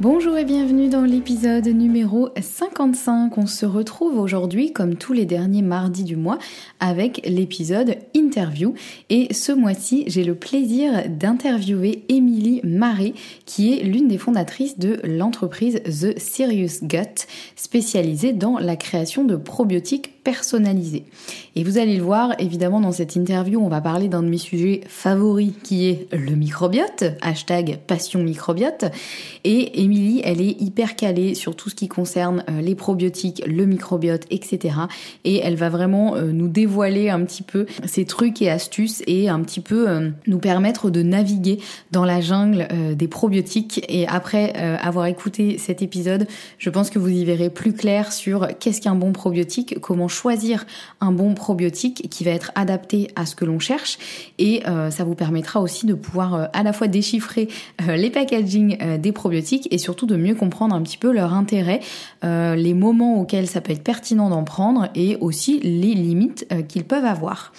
Bonjour et bienvenue dans l'épisode numéro 55. On se retrouve aujourd'hui, comme tous les derniers mardis du mois, avec l'épisode interview. Et ce mois-ci, j'ai le plaisir d'interviewer Émilie Marais, qui est l'une des fondatrices de l'entreprise The Serious Gut, spécialisée dans la création de probiotiques personnalisé. Et vous allez le voir, évidemment, dans cette interview, on va parler d'un de mes sujets favoris qui est le microbiote, hashtag passion microbiote. Et Émilie, elle est hyper calée sur tout ce qui concerne euh, les probiotiques, le microbiote, etc. Et elle va vraiment euh, nous dévoiler un petit peu ses trucs et astuces et un petit peu euh, nous permettre de naviguer dans la jungle des probiotiques. Et après avoir écouté cet épisode, je pense que vous y verrez plus clair sur qu'est-ce qu'un bon probiotique, comment choisir un bon probiotique qui va être adapté à ce que l'on cherche et euh, ça vous permettra aussi de pouvoir euh, à la fois déchiffrer euh, les packaging des probiotiques et surtout de mieux comprendre un petit peu leur intérêt, les moments auxquels ça peut être pertinent d'en prendre et aussi les limites qu'ils peuvent avoir.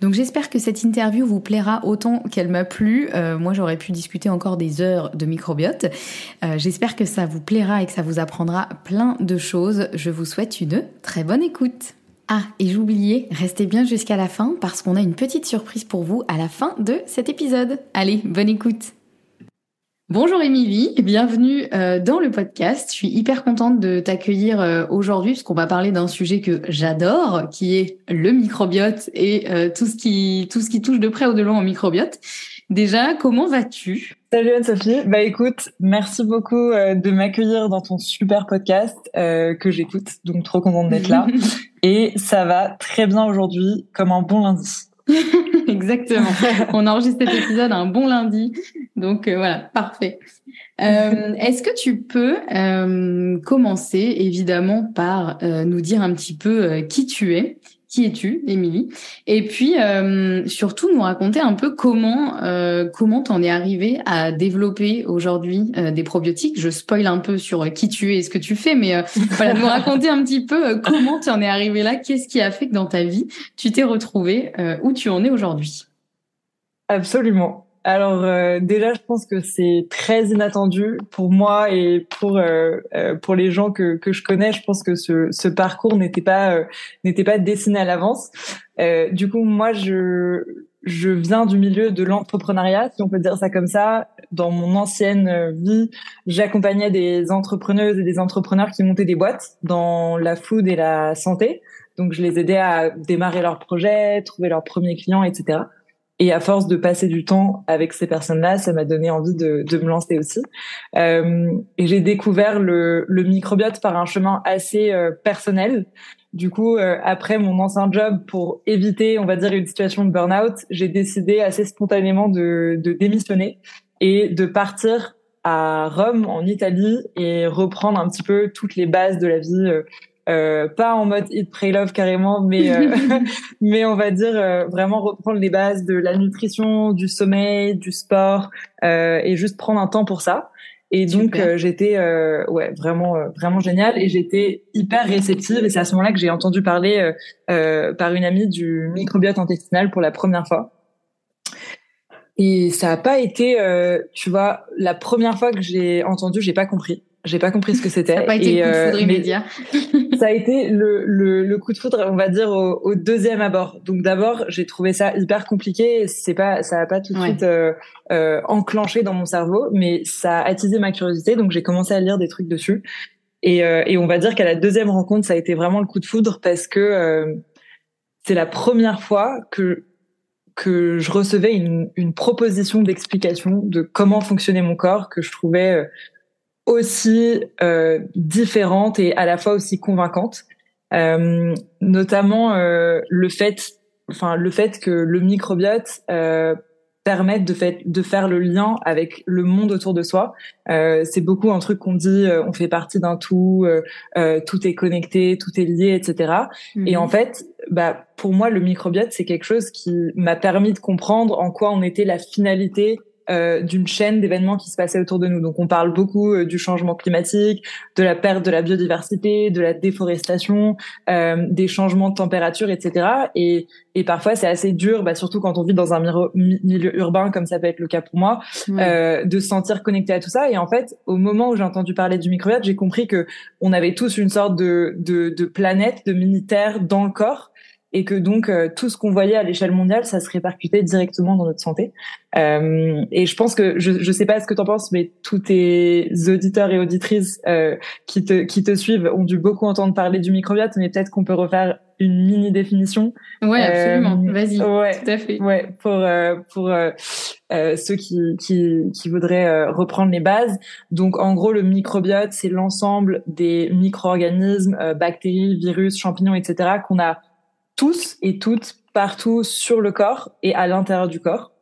Donc j'espère que cette interview vous plaira autant qu'elle m'a plu. moi j'aurais pu discuter encore des heures de microbiote. j'espère que ça vous plaira et que ça vous apprendra plein de choses. Je vous souhaite une très bonne écoute. Ah, et j'oubliais, restez bien jusqu'à la fin parce qu'on a une petite surprise pour vous à la fin de cet épisode. Allez, bonne écoute. Bonjour Émilie, bienvenue euh, dans le podcast. Je suis hyper contente de t'accueillir euh, aujourd'hui parce qu'on va parler d'un sujet que j'adore, qui est le microbiote et euh, tout ce qui tout ce qui touche de près ou de loin au microbiote. Déjà, comment vas-tu? Salut Anne-Sophie. Bah écoute, merci beaucoup de m'accueillir dans ton super podcast euh, que j'écoute, donc trop contente d'être là. Et ça va très bien aujourd'hui, comme un bon lundi. Exactement. On enregistre cet épisode un bon lundi, donc euh, voilà, parfait. Est-ce que tu peux commencer évidemment par nous dire un petit peu qui tu es qui es-tu, Émilie? Et puis euh, surtout nous raconter un peu comment euh, comment t'en es arrivé à développer aujourd'hui euh, des probiotiques. Je spoil un peu sur qui tu es et ce que tu fais, mais voilà, nous raconter un petit peu comment tu en es arrivé là, qu'est-ce qui a fait que dans ta vie tu t'es retrouvé où tu en es aujourd'hui? Absolument. Alors euh, déjà, je pense que c'est très inattendu pour moi et pour euh, euh, pour les gens que que je connais. Je pense que ce ce parcours n'était pas n'était pas dessiné à l'avance. du coup, moi, je je viens du milieu de l'entrepreneuriat, si on peut dire ça comme ça. Dans mon ancienne vie, j'accompagnais des entrepreneuses et des entrepreneurs qui montaient des boîtes dans la food et la santé. Donc, je les aidais à démarrer leurs projets, trouver leurs premiers clients, etc. Et à force de passer du temps avec ces personnes-là, ça m'a donné envie de, de, me lancer aussi. Euh, et j'ai découvert le, le, microbiote par un chemin assez euh, personnel. Du coup, euh, après mon ancien job, pour éviter, on va dire, une situation de burn-out, j'ai décidé assez spontanément de, de démissionner et de partir à Rome, en Italie, et reprendre un petit peu toutes les bases de la vie euh, euh, pas en mode eat pray love carrément mais euh, mais on va dire euh, vraiment reprendre les bases de la nutrition du sommeil du sport et juste prendre un temps pour ça. Et donc j'étais ouais vraiment vraiment génial et j'étais hyper réceptive. Et c'est à ce moment-là que j'ai entendu parler par une amie du microbiote intestinal pour la première fois. Et ça a pas été tu vois la première fois que j'ai entendu j'ai pas compris j'ai pas compris ce que c'était. Ça a pas été le coup de foudre immédiat. ça a été le, le, le, coup de foudre, on va dire au, au deuxième abord. Donc d'abord, j'ai trouvé ça hyper compliqué. C'est pas, ça a pas tout de suite euh, euh, enclenché dans mon cerveau, mais ça a attisé ma curiosité. Donc j'ai commencé à lire des trucs dessus. Et, euh, et on va dire qu'à la deuxième rencontre, ça a été vraiment le coup de foudre parce que euh, c'est la première fois que que je recevais une, une proposition d'explication de comment fonctionnait mon corps que je trouvais euh, aussi euh, différente et à la fois aussi convaincante. Euh, notamment euh, le fait, enfin le fait que le microbiote euh, permette de, fait, de faire le lien avec le monde autour de soi. Euh, c'est beaucoup un truc qu'on dit, euh, on fait partie d'un tout, euh, tout est connecté, tout est lié, etc. Et mhm. en fait, bah, pour moi, le microbiote, c'est quelque chose qui m'a permis de comprendre en quoi on était la finalité euh, d'une chaîne d'événements qui se passaient autour de nous. Donc on parle beaucoup euh, du changement climatique, de la perte de la biodiversité, de la déforestation, euh, des changements de température, etc. Et, et parfois c'est assez dur, bah, surtout quand on vit dans un milieu urbain comme ça peut être le cas pour moi, de se sentir connecté à tout ça. Et en fait, au moment où j'ai entendu parler du microbiote, j'ai compris que on avait tous une sorte de, de, de planète, de mini-terre dans le corps et que donc euh, tout ce qu'on voyait à l'échelle mondiale, ça se répercutait directement dans notre santé. Euh, et je pense que je je sais pas ce que tu en penses, mais tous tes auditeurs et auditrices euh, qui te qui te suivent ont dû beaucoup entendre parler du microbiote, mais peut-être qu'on peut refaire une mini définition. Ouais, absolument. Vas-y. Ouais, tout à fait. Ouais, pour pour ceux qui qui qui voudraient reprendre les bases. Donc en gros, le microbiote, c'est l'ensemble des micro-organismes, bactéries, virus, champignons, etc. qu'on a tous et toutes partout sur le corps et à l'intérieur du corps.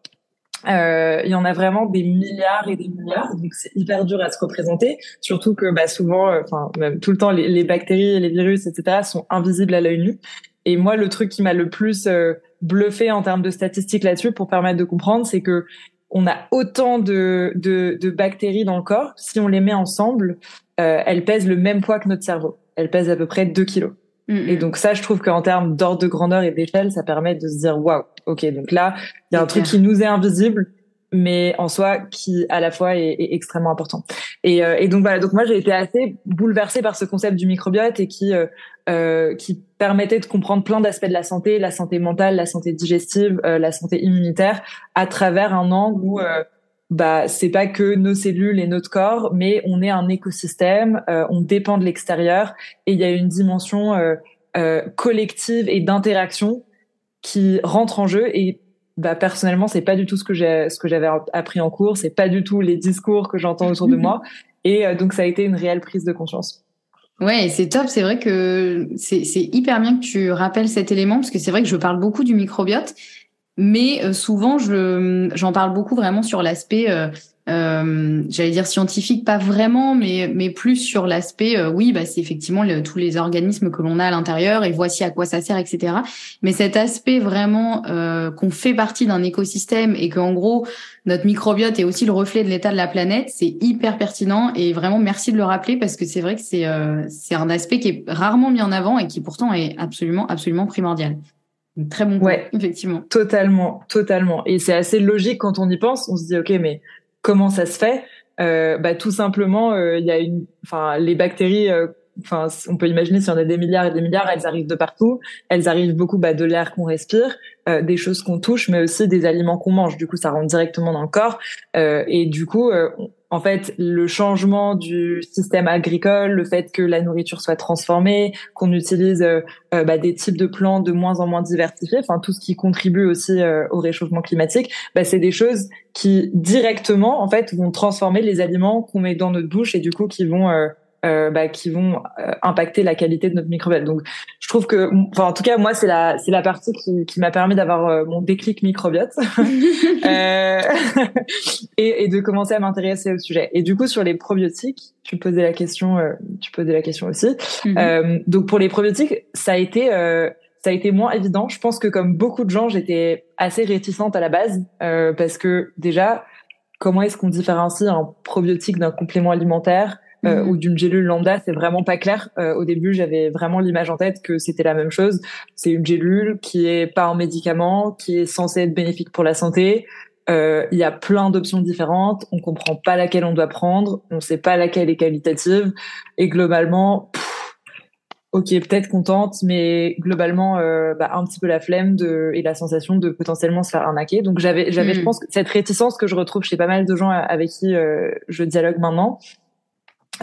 Euh, il y en a vraiment des milliards et des milliards, donc c'est hyper dur à se représenter. Surtout que bah, souvent, euh, enfin même tout le temps, les, les, bactéries, les virus, etc. sont invisibles à l'œil nu. Et moi, le truc qui m'a le plus euh, bluffé en termes de statistiques là-dessus, pour permettre de comprendre, c'est que on a autant de, de, de, bactéries dans le corps. Si on les met ensemble, euh, elles pèsent le même poids que notre cerveau. Elles pèsent à peu près 2 kilos. Mm, et mm. donc ça, je trouve qu'en termes d'ordre de grandeur et d'échelle, ça permet de se dire waouh, ok, donc là, il y a un truc qui nous est invisible, mais en soi qui à la fois est, extrêmement important. Et, euh, et, donc voilà, donc moi j'ai été assez bouleversée par ce concept du microbiote et qui euh, euh, qui permettait de comprendre plein d'aspects de la santé, la santé mentale, la santé digestive, euh, la santé immunitaire, à travers un angle où bah c'est pas que nos cellules et notre corps, mais on est un écosystème, euh, on dépend de l'extérieur et il y a une dimension euh, euh, collective et d'interaction qui rentre en jeu et bah personnellement c'est pas du tout ce que j'ai ce que j'avais appris en cours, c'est pas du tout les discours que j'entends autour de moi et donc ça a été une réelle prise de conscience. Ouais, c'est top. C'est vrai que c'est hyper bien que tu rappelles cet élément parce que c'est vrai que je parle beaucoup du microbiote, mais euh, souvent, je, j'en parle beaucoup vraiment sur l'aspect, euh, euh, j'allais dire scientifique, pas vraiment, mais, mais plus sur l'aspect, euh, oui, bah, c'est effectivement tous les organismes que l'on a à l'intérieur et voici à quoi ça sert, etc. Mais cet aspect vraiment qu'on fait partie d'un écosystème et qu'en gros, notre microbiote est aussi le reflet de l'état de la planète, c'est hyper pertinent et vraiment merci de le rappeler parce que c'est vrai que c'est, c'est un aspect qui est rarement mis en avant et qui pourtant est absolument, absolument primordial. Très bon Ouais, effectivement. Totalement, totalement. Et c'est assez logique quand on y pense. On se dit, ok, mais comment ça se fait? Euh, Bah tout simplement, euh, il y a une, enfin, les bactéries euh, enfin, on peut imaginer si on a des milliards et des milliards, elles arrivent de partout. Elles arrivent beaucoup bah, de l'air qu'on respire, euh, des choses qu'on touche, mais aussi des aliments qu'on mange. Du coup, ça rentre directement dans le corps. Euh, et du coup, euh, en fait, le changement du système agricole, le fait que la nourriture soit transformée, qu'on utilise euh, bah, des types de plantes de moins en moins diversifiés, enfin tout ce qui contribue aussi au réchauffement climatique, bah, c'est des choses qui directement en fait vont transformer les aliments qu'on met dans notre bouche et du coup qui vont euh, bah, qui vont euh, impacter la qualité de notre microbiome. Donc, je trouve que, enfin, en tout cas, moi, c'est la c'est la partie qui, qui m'a permis d'avoir euh, mon déclic microbiote euh, et, et, de commencer à m'intéresser au sujet. Et du coup, sur les probiotiques, tu posais la question, tu posais la question aussi. Mhm. donc, pour les probiotiques, ça a été ça a été moins évident. Je pense que comme beaucoup de gens, j'étais assez réticente à la base parce que déjà, comment est-ce qu'on différencie un probiotique d'un complément alimentaire euh, mhm. ou d'une gélule lambda, c'est vraiment pas clair. Euh, au début, j'avais vraiment l'image en tête que c'était la même chose. C'est une gélule qui est pas un médicament, qui est censé être bénéfique pour la santé. Euh, il y a plein d'options différentes. On comprend pas laquelle on doit prendre. On sait pas laquelle est qualitative. Et globalement, ok, peut-être contente, mais globalement, bah, un petit peu la flemme de, et la sensation de potentiellement se faire arnaquer. Donc j'avais, j'avais, je hmm. pense, cette réticence que je retrouve chez pas mal de gens avec qui je dialogue maintenant.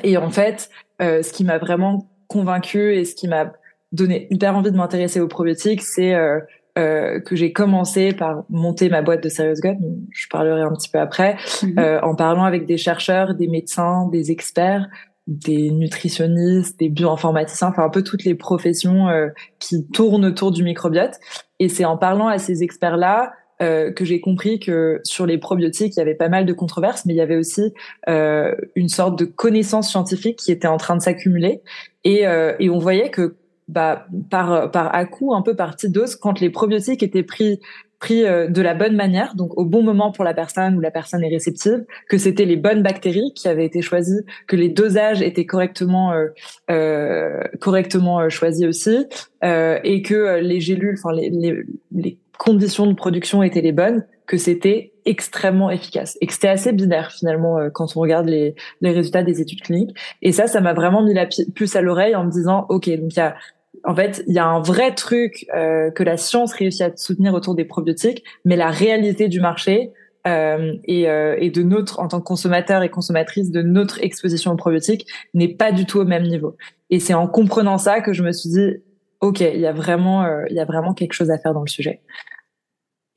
Et en fait, euh, ce qui m'a vraiment convaincue et ce qui m'a donné hyper envie de m'intéresser aux probiotiques, c'est euh, euh, que j'ai commencé par monter ma boîte de Serious Gut, je parlerai un petit peu après, euh, en parlant avec des chercheurs, des médecins, des experts, des nutritionnistes, des bioinformaticiens, enfin un peu toutes les professions euh, qui tournent autour du microbiote. Et c'est en parlant à ces experts-là euh, que j'ai compris que sur les probiotiques, il y avait pas mal de controverses, mais il y avait aussi euh, une sorte de connaissance scientifique qui était en train de s'accumuler. Et, euh, on voyait que bah, par, par à coup, un peu par petite dose, quand les probiotiques étaient pris de la bonne manière, donc au bon moment pour la personne où la personne est réceptive, que c'était les bonnes bactéries qui avaient été choisies, que les dosages étaient correctement correctement choisis aussi, et que les gélules, enfin les conditions de production étaient les bonnes, que c'était extrêmement efficace et que c'était assez binaire finalement euh, quand on regarde les, les résultats des études cliniques. Et ça, ça m'a vraiment mis la puce à l'oreille en me disant, ok, donc il y a en fait, il y a un vrai truc euh, que la science réussit à soutenir autour des probiotiques, mais la réalité du marché euh, et, euh, et, de notre, en tant que consommateur et consommatrice, de notre exposition aux probiotiques n'est pas du tout au même niveau. Et c'est en comprenant ça que je me suis dit, ok, il y a vraiment, euh, il y a vraiment quelque chose à faire dans le sujet.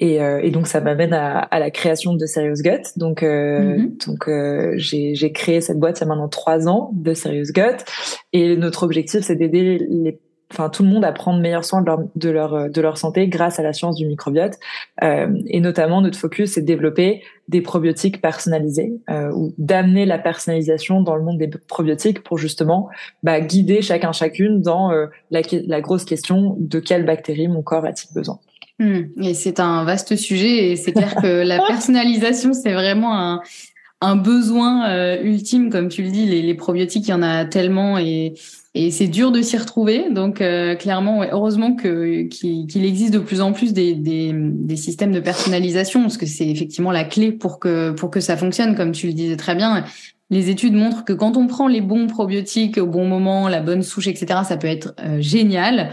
Et, euh, et donc ça m'amène à, à, la création de Serious Gut. Donc, euh, mm-hmm. donc j'ai créé cette boîte il y a maintenant trois ans de Serious Gut. Et notre objectif, c'est d'aider les enfin tout le monde à prendre meilleur soin de leur de leur de leur santé grâce à la science du microbiote euh, et notamment notre focus c'est de développer des probiotiques personnalisés euh, ou d'amener la personnalisation dans le monde des probiotiques pour justement bah, guider chacun chacune dans euh, la, la grosse question de quelle bactérie mon corps a-t-il besoin. Hmm. Et c'est un vaste sujet et c'est clair que la personnalisation c'est vraiment un un besoin euh, ultime, comme tu le dis, les, les, probiotiques, il y en a tellement et, et c'est dur de s'y retrouver. Donc euh, clairement, heureusement que qu'il existe de plus en plus des, des, des, systèmes de personnalisation, parce que c'est effectivement la clé pour que pour que ça fonctionne, comme tu le disais très bien. Les études montrent que quand on prend les bons probiotiques au bon moment, la bonne souche, etc., ça peut être euh, génial.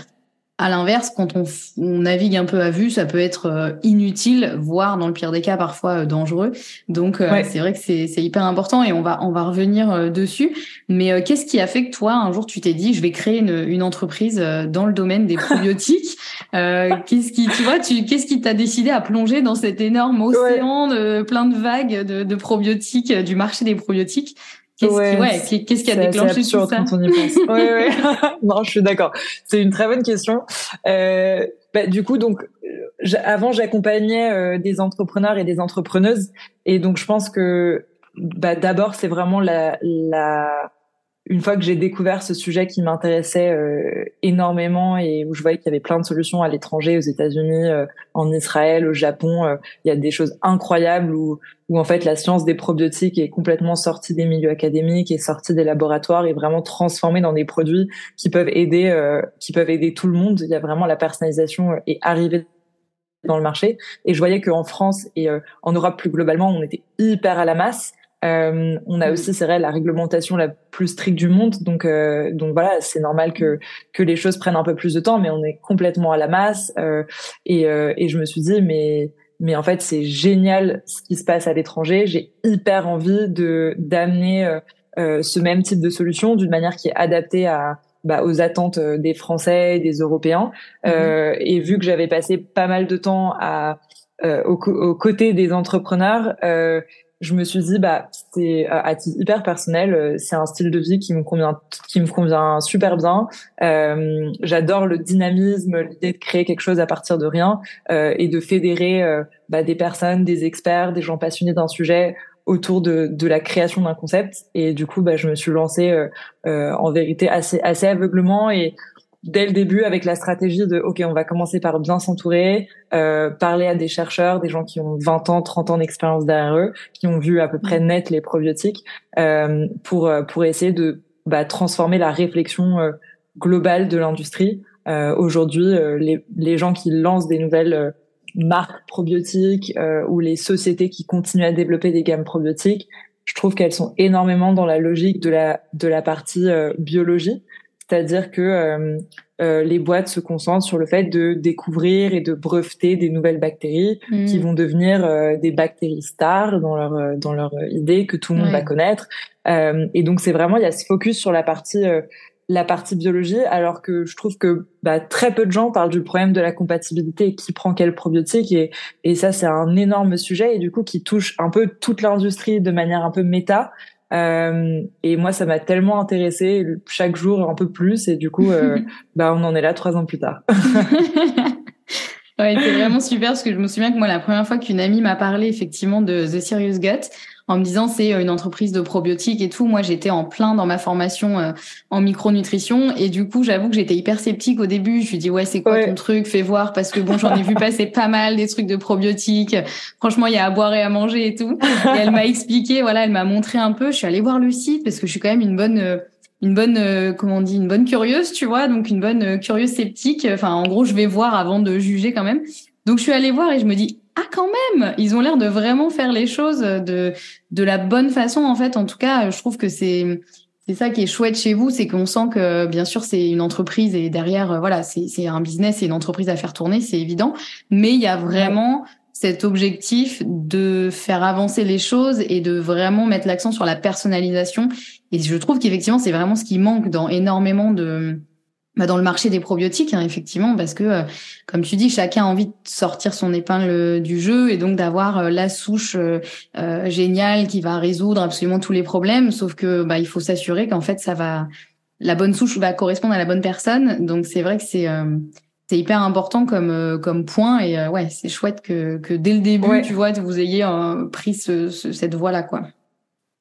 À l'inverse, quand on, navigue un peu à vue, ça peut être euh, inutile, voire dans le pire des cas parfois euh, dangereux. Donc euh, c'est vrai que c'est hyper important et on va on va revenir dessus. Mais qu'est-ce qui a fait que toi un jour tu t'es dit je vais créer une, une entreprise dans le domaine des probiotiques Qu'est-ce qui tu vois tu qu'est-ce qui t'a décidé à plonger dans cet énorme océan de plein de vagues de, de probiotiques du marché des probiotiques? Qu'est-ce qui, a déclenché tout ça quand on y pense. ouais, ouais. non, je suis d'accord. C'est une très bonne question. Euh, bah, du coup, donc, avant, j'accompagnais euh, des entrepreneurs et des entrepreneuses, et donc je pense que bah, d'abord, c'est vraiment la, la une fois que j'ai découvert ce sujet qui m'intéressait euh, énormément et où je voyais qu'il y avait plein de solutions à l'étranger, aux États-Unis, euh, en Israël, au Japon, euh, il y a des choses incroyables où, où en fait la science des probiotiques est complètement sortie des milieux académiques et sortie des laboratoires et vraiment transformée dans des produits qui peuvent aider, qui peuvent aider tout le monde. Il y a vraiment la personnalisation est arrivée dans le marché et je voyais qu'en France et en Europe plus globalement, on était hyper à la masse Euh, on a mm. aussi, c'est vrai, la réglementation la plus stricte du monde. Donc, euh, donc voilà, c'est normal que que les choses prennent un peu plus de temps, mais on est complètement à la masse. Euh, et, euh, et je me suis dit, mais mais en fait, c'est génial ce qui se passe à l'étranger. J'ai hyper envie de d'amener euh, ce même type de solution d'une manière qui est adaptée à bah, aux attentes des Français et des Européens. Mm-hmm. et vu que j'avais passé pas mal de temps à aux, aux, côtés des entrepreneurs, euh, je me suis dit bah c'est à titre hyper personnel euh, c'est un style de vie qui me convient qui me convient super bien. Euh, j'adore le dynamisme l'idée de créer quelque chose à partir de rien euh, et de fédérer euh, bah, des personnes des experts des gens passionnés d'un sujet autour de, de la création d'un concept. Et du coup bah, je me suis lancée euh, en vérité assez assez aveuglement et dès le début avec la stratégie de OK, on va commencer par bien s'entourer, euh, parler à des chercheurs, des gens qui ont 20 ans, 30 ans d'expérience derrière eux, qui ont vu à peu près net les probiotiques, euh, pour euh, pour essayer de bah, transformer la réflexion euh, globale de l'industrie. Euh, Aujourd'hui, les, les gens qui lancent des nouvelles marques probiotiques ou les sociétés qui continuent à développer des gammes probiotiques, je trouve qu'elles sont énormément dans la logique de la de la partie biologie c'est-à-dire que euh, euh, les boîtes se concentrent sur le fait de découvrir et de breveter des nouvelles bactéries mm. qui vont devenir euh, des bactéries stars dans leur dans leur idée que tout le monde va connaître. et donc c'est vraiment il y a ce focus sur la partie la partie biologie, alors que je trouve que bah, très peu de gens parlent du problème de la compatibilité, qui prend quel probiotique, et, et ça c'est un énorme sujet, et du coup qui touche un peu toute l'industrie de manière un peu méta, euh, et moi, ça m'a tellement intéressé chaque jour un peu plus. Et du coup, euh, bah, on en est là trois ans plus tard. ouais, c'est vraiment super parce que je me souviens que moi, la première fois qu'une amie m'a parlé effectivement de The Serious Gut, en me disant c'est euh, une entreprise de probiotiques et tout. Moi, j'étais en plein dans ma formation euh, en micronutrition et du coup, j'avoue que j'étais hyper sceptique au début. Je lui dis ouais, c'est quoi ton truc? Fais voir parce que bon, j'en ai vu passer pas mal des trucs de probiotiques. Franchement, il y a à boire et à manger et tout. Et elle m'a expliqué, voilà, elle m'a montré un peu. Je suis allée voir le site parce que je suis quand même une bonne euh, une bonne comment on dit une bonne curieuse tu vois donc une bonne curieuse sceptique enfin en gros je vais voir avant de juger quand même donc je suis allée voir et je me dis ah quand même, ils ont l'air de vraiment faire les choses de de la bonne façon en fait. En tout cas, je trouve que c'est c'est ça qui est chouette chez vous, c'est qu'on sent que bien sûr c'est une entreprise et derrière voilà c'est c'est un business, c'est une entreprise à faire tourner, c'est évident. Mais il y a vraiment cet objectif de faire avancer les choses et de vraiment mettre l'accent sur la personnalisation. Et je trouve qu'effectivement c'est vraiment ce qui manque dans énormément de bah dans le marché des probiotiques, hein, effectivement, parce que, euh, comme tu dis, chacun a envie de sortir son épingle du jeu et donc d'avoir euh, la souche euh, géniale qui va résoudre absolument tous les problèmes. Sauf que, bah, il faut s'assurer qu'en fait, ça va, la bonne souche va correspondre à la bonne personne. Donc, c'est vrai que c'est c'est hyper important comme comme point et ouais, c'est chouette que que dès le début, tu vois, vous ayez pris ce, cette voie là, quoi.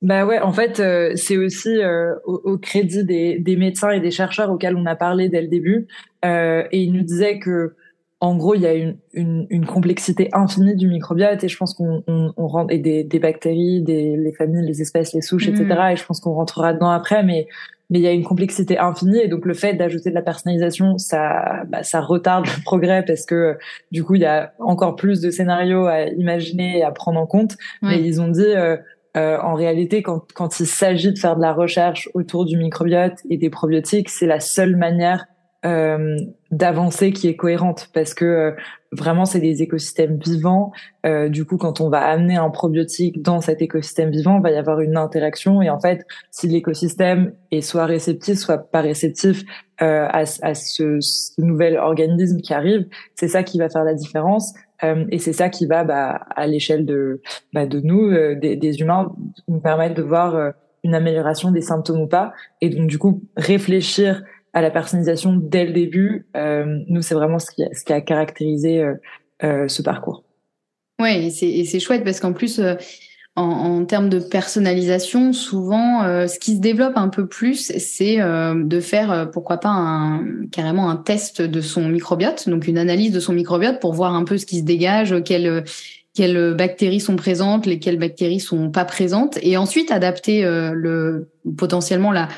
Bah ouais, en fait, euh, c'est aussi euh, au, crédit des, des, médecins et des chercheurs auxquels on a parlé dès le début, euh, et ils nous disaient que, en gros, il y a une, une, une complexité infinie du microbiote, et je pense qu'on on, on rentre et des, des bactéries, des les familles, les espèces, les souches, etc. Mm. Et je pense qu'on rentrera dedans après, mais mais il y a une complexité infinie et donc le fait d'ajouter de la personnalisation ça bah, ça retarde le progrès parce que du coup il y a encore plus de scénarios à imaginer et à prendre en compte mais ils ont dit euh, en réalité, quand, quand il s'agit de faire de la recherche autour du microbiote et des probiotiques, c'est la seule manière euh, d'avancer qui est cohérente parce que euh, vraiment c'est des écosystèmes vivants. Euh, du coup, quand on va amener un probiotique dans cet écosystème vivant, il va y avoir une interaction et en fait, si l'écosystème est soit réceptif, soit pas réceptif euh, à, à ce, ce nouvel organisme qui arrive, c'est ça qui va faire la différence. Euh, et c'est ça qui va, bah, à l'échelle de, bah, de nous, euh, des, des, humains, nous permettre de voir euh, une amélioration des symptômes ou pas. Et donc, du coup, réfléchir à la personnalisation dès le début, nous, c'est vraiment ce qui, ce qui a caractérisé ce parcours. Ouais, et c'est chouette parce qu'en plus, en, en, termes de personnalisation, souvent, euh, ce qui se développe un peu plus, c'est euh, de faire, euh, pourquoi pas, un, carrément un test de son microbiote, donc une analyse de son microbiote pour voir un peu ce qui se dégage, quelles, quelles bactéries sont présentes, lesquelles bactéries sont pas présentes, et ensuite adapter le potentiellement la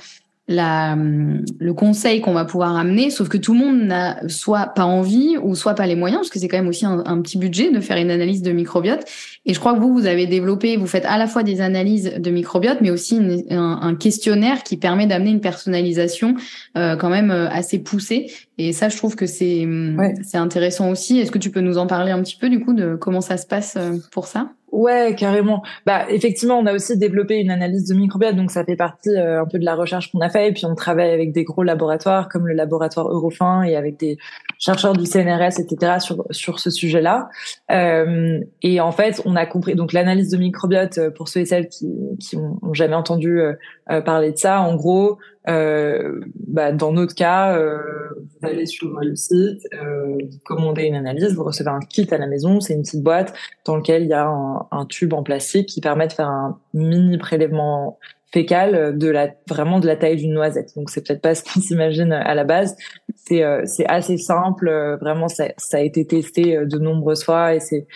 la, le conseil qu'on va pouvoir amener, sauf que tout le monde n'a soit pas envie ou soit pas les moyens, parce que c'est quand même aussi un, petit budget de faire une analyse de microbiote. Et je crois que vous, vous avez développé, vous faites à la fois des analyses de microbiote, mais aussi un, questionnaire qui permet d'amener une personnalisation euh, quand même euh, assez poussée. Et ça, je trouve que c'est c'est intéressant aussi. Est-ce que tu peux nous en parler un petit peu du coup de comment ça se passe euh, pour ça? Ouais, carrément. Bah, effectivement, on a aussi développé une analyse de microbiote, donc ça fait partie euh, un peu de la recherche qu'on a fait. Et puis, on travaille avec des gros laboratoires comme le laboratoire Eurofin et avec des chercheurs du CNRS, etc. sur sur ce sujet-là. Euh, et en fait, on a compris. Donc, l'analyse de microbiote euh, pour ceux et celles qui qui ont, jamais entendu euh, parler de ça, en gros, euh, bah, dans notre cas, euh, vous allez sur le site, euh, vous commandez une analyse, vous recevez un kit à la maison, c'est une petite boîte dans lequel il y a un, un, tube en plastique qui permet de faire un mini prélèvement fécal de la vraiment de la taille d'une noisette. Donc c'est peut-être pas ce qu'on s'imagine à la base. C'est euh, c'est assez simple, vraiment ça, ça a été testé de nombreuses fois et c'est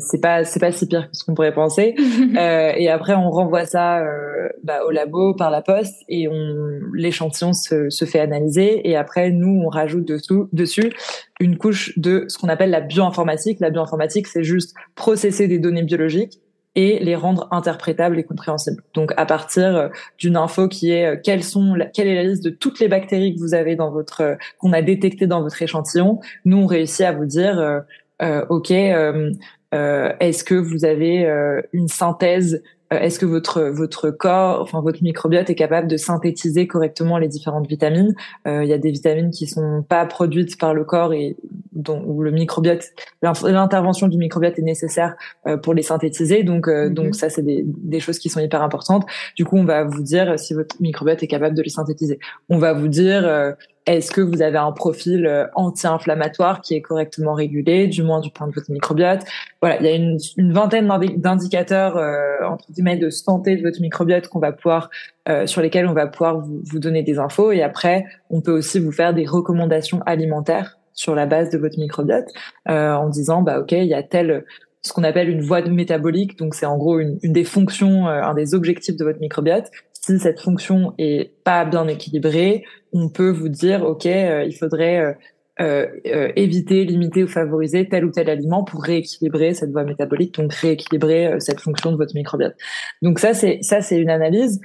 c'est pas c'est pas si pire que ce qu'on pourrait penser. euh, et après, on renvoie ça euh, bah, au labo par la poste et on l'échantillon se, se fait analyser. Et après, nous, on rajoute dessous dessus une couche de ce qu'on appelle la bioinformatique. La bioinformatique, c'est juste processer des données biologiques et les rendre interprétables et compréhensibles. Donc à partir euh, d'une info qui est euh, quelles sont quelle est la liste de toutes les bactéries que vous avez dans votre qu'on a détectées dans votre échantillon, nous on réussit à vous dire euh, ok euh, est-ce que vous avez euh, une synthèse euh, Est-ce que votre votre corps, enfin votre microbiote est capable de synthétiser correctement les différentes vitamines? Il y a des vitamines qui sont pas produites par le corps et dont où le microbiote, l'intervention du microbiote est nécessaire pour les synthétiser. Donc mm-hmm. donc ça c'est des, des choses qui sont hyper importantes. Du coup on va vous dire si votre microbiote est capable de les synthétiser. On va vous dire est-ce que vous avez un profil euh, anti-inflammatoire qui est correctement régulé, du moins du point de vue de votre microbiote? Voilà, il y a une, vingtaine d'indicateurs euh, entre guillemets de santé de votre microbiote qu'on va pouvoir euh, sur lesquels on va pouvoir vous, vous, donner des infos. Et après, on peut aussi vous faire des recommandations alimentaires sur la base de votre microbiote euh, en disant bah ok, il y a tel ce qu'on appelle une voie métabolique, donc c'est en gros une, une des fonctions, euh, un des objectifs de votre microbiote si cette fonction est pas bien équilibrée, on peut vous dire, OK, euh, il faudrait euh, euh, éviter, limiter ou favoriser tel ou tel aliment pour rééquilibrer cette voie métabolique, donc rééquilibrer cette fonction de votre microbiote. Donc ça, c'est ça, c'est une analyse.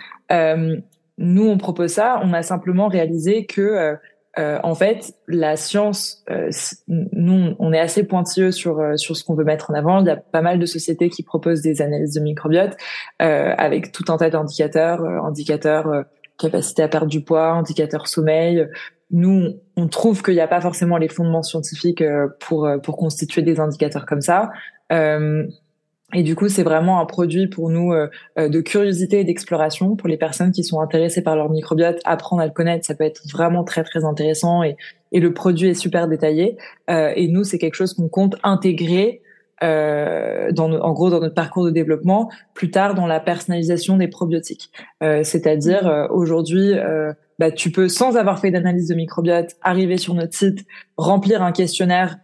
nous, on propose ça. On a simplement réalisé que euh, en fait, la science, euh, nous, on est assez pointilleux sur euh, sur ce qu'on veut mettre en avant. Il y a pas mal de sociétés qui proposent des analyses de microbiote avec tout un tas d'indicateurs, indicateurs capacité à perdre du poids, indicateurs sommeil. Nous, on trouve qu'il n'y a pas forcément les fondements scientifiques pour pour constituer des indicateurs comme ça. Et du coup, c'est vraiment un produit pour nous euh, euh, de curiosité et d'exploration pour les personnes qui sont intéressées par leur microbiote. Apprendre à le connaître, ça peut être vraiment très très intéressant et, et le produit est super détaillé. Euh, et nous, c'est quelque chose qu'on compte intégrer euh, dans en gros dans notre parcours de développement plus tard dans la personnalisation des probiotiques. Euh, C'est-à-dire mmh. aujourd'hui, bah, tu peux sans avoir fait d'analyse de microbiote arriver sur notre site, remplir un questionnaire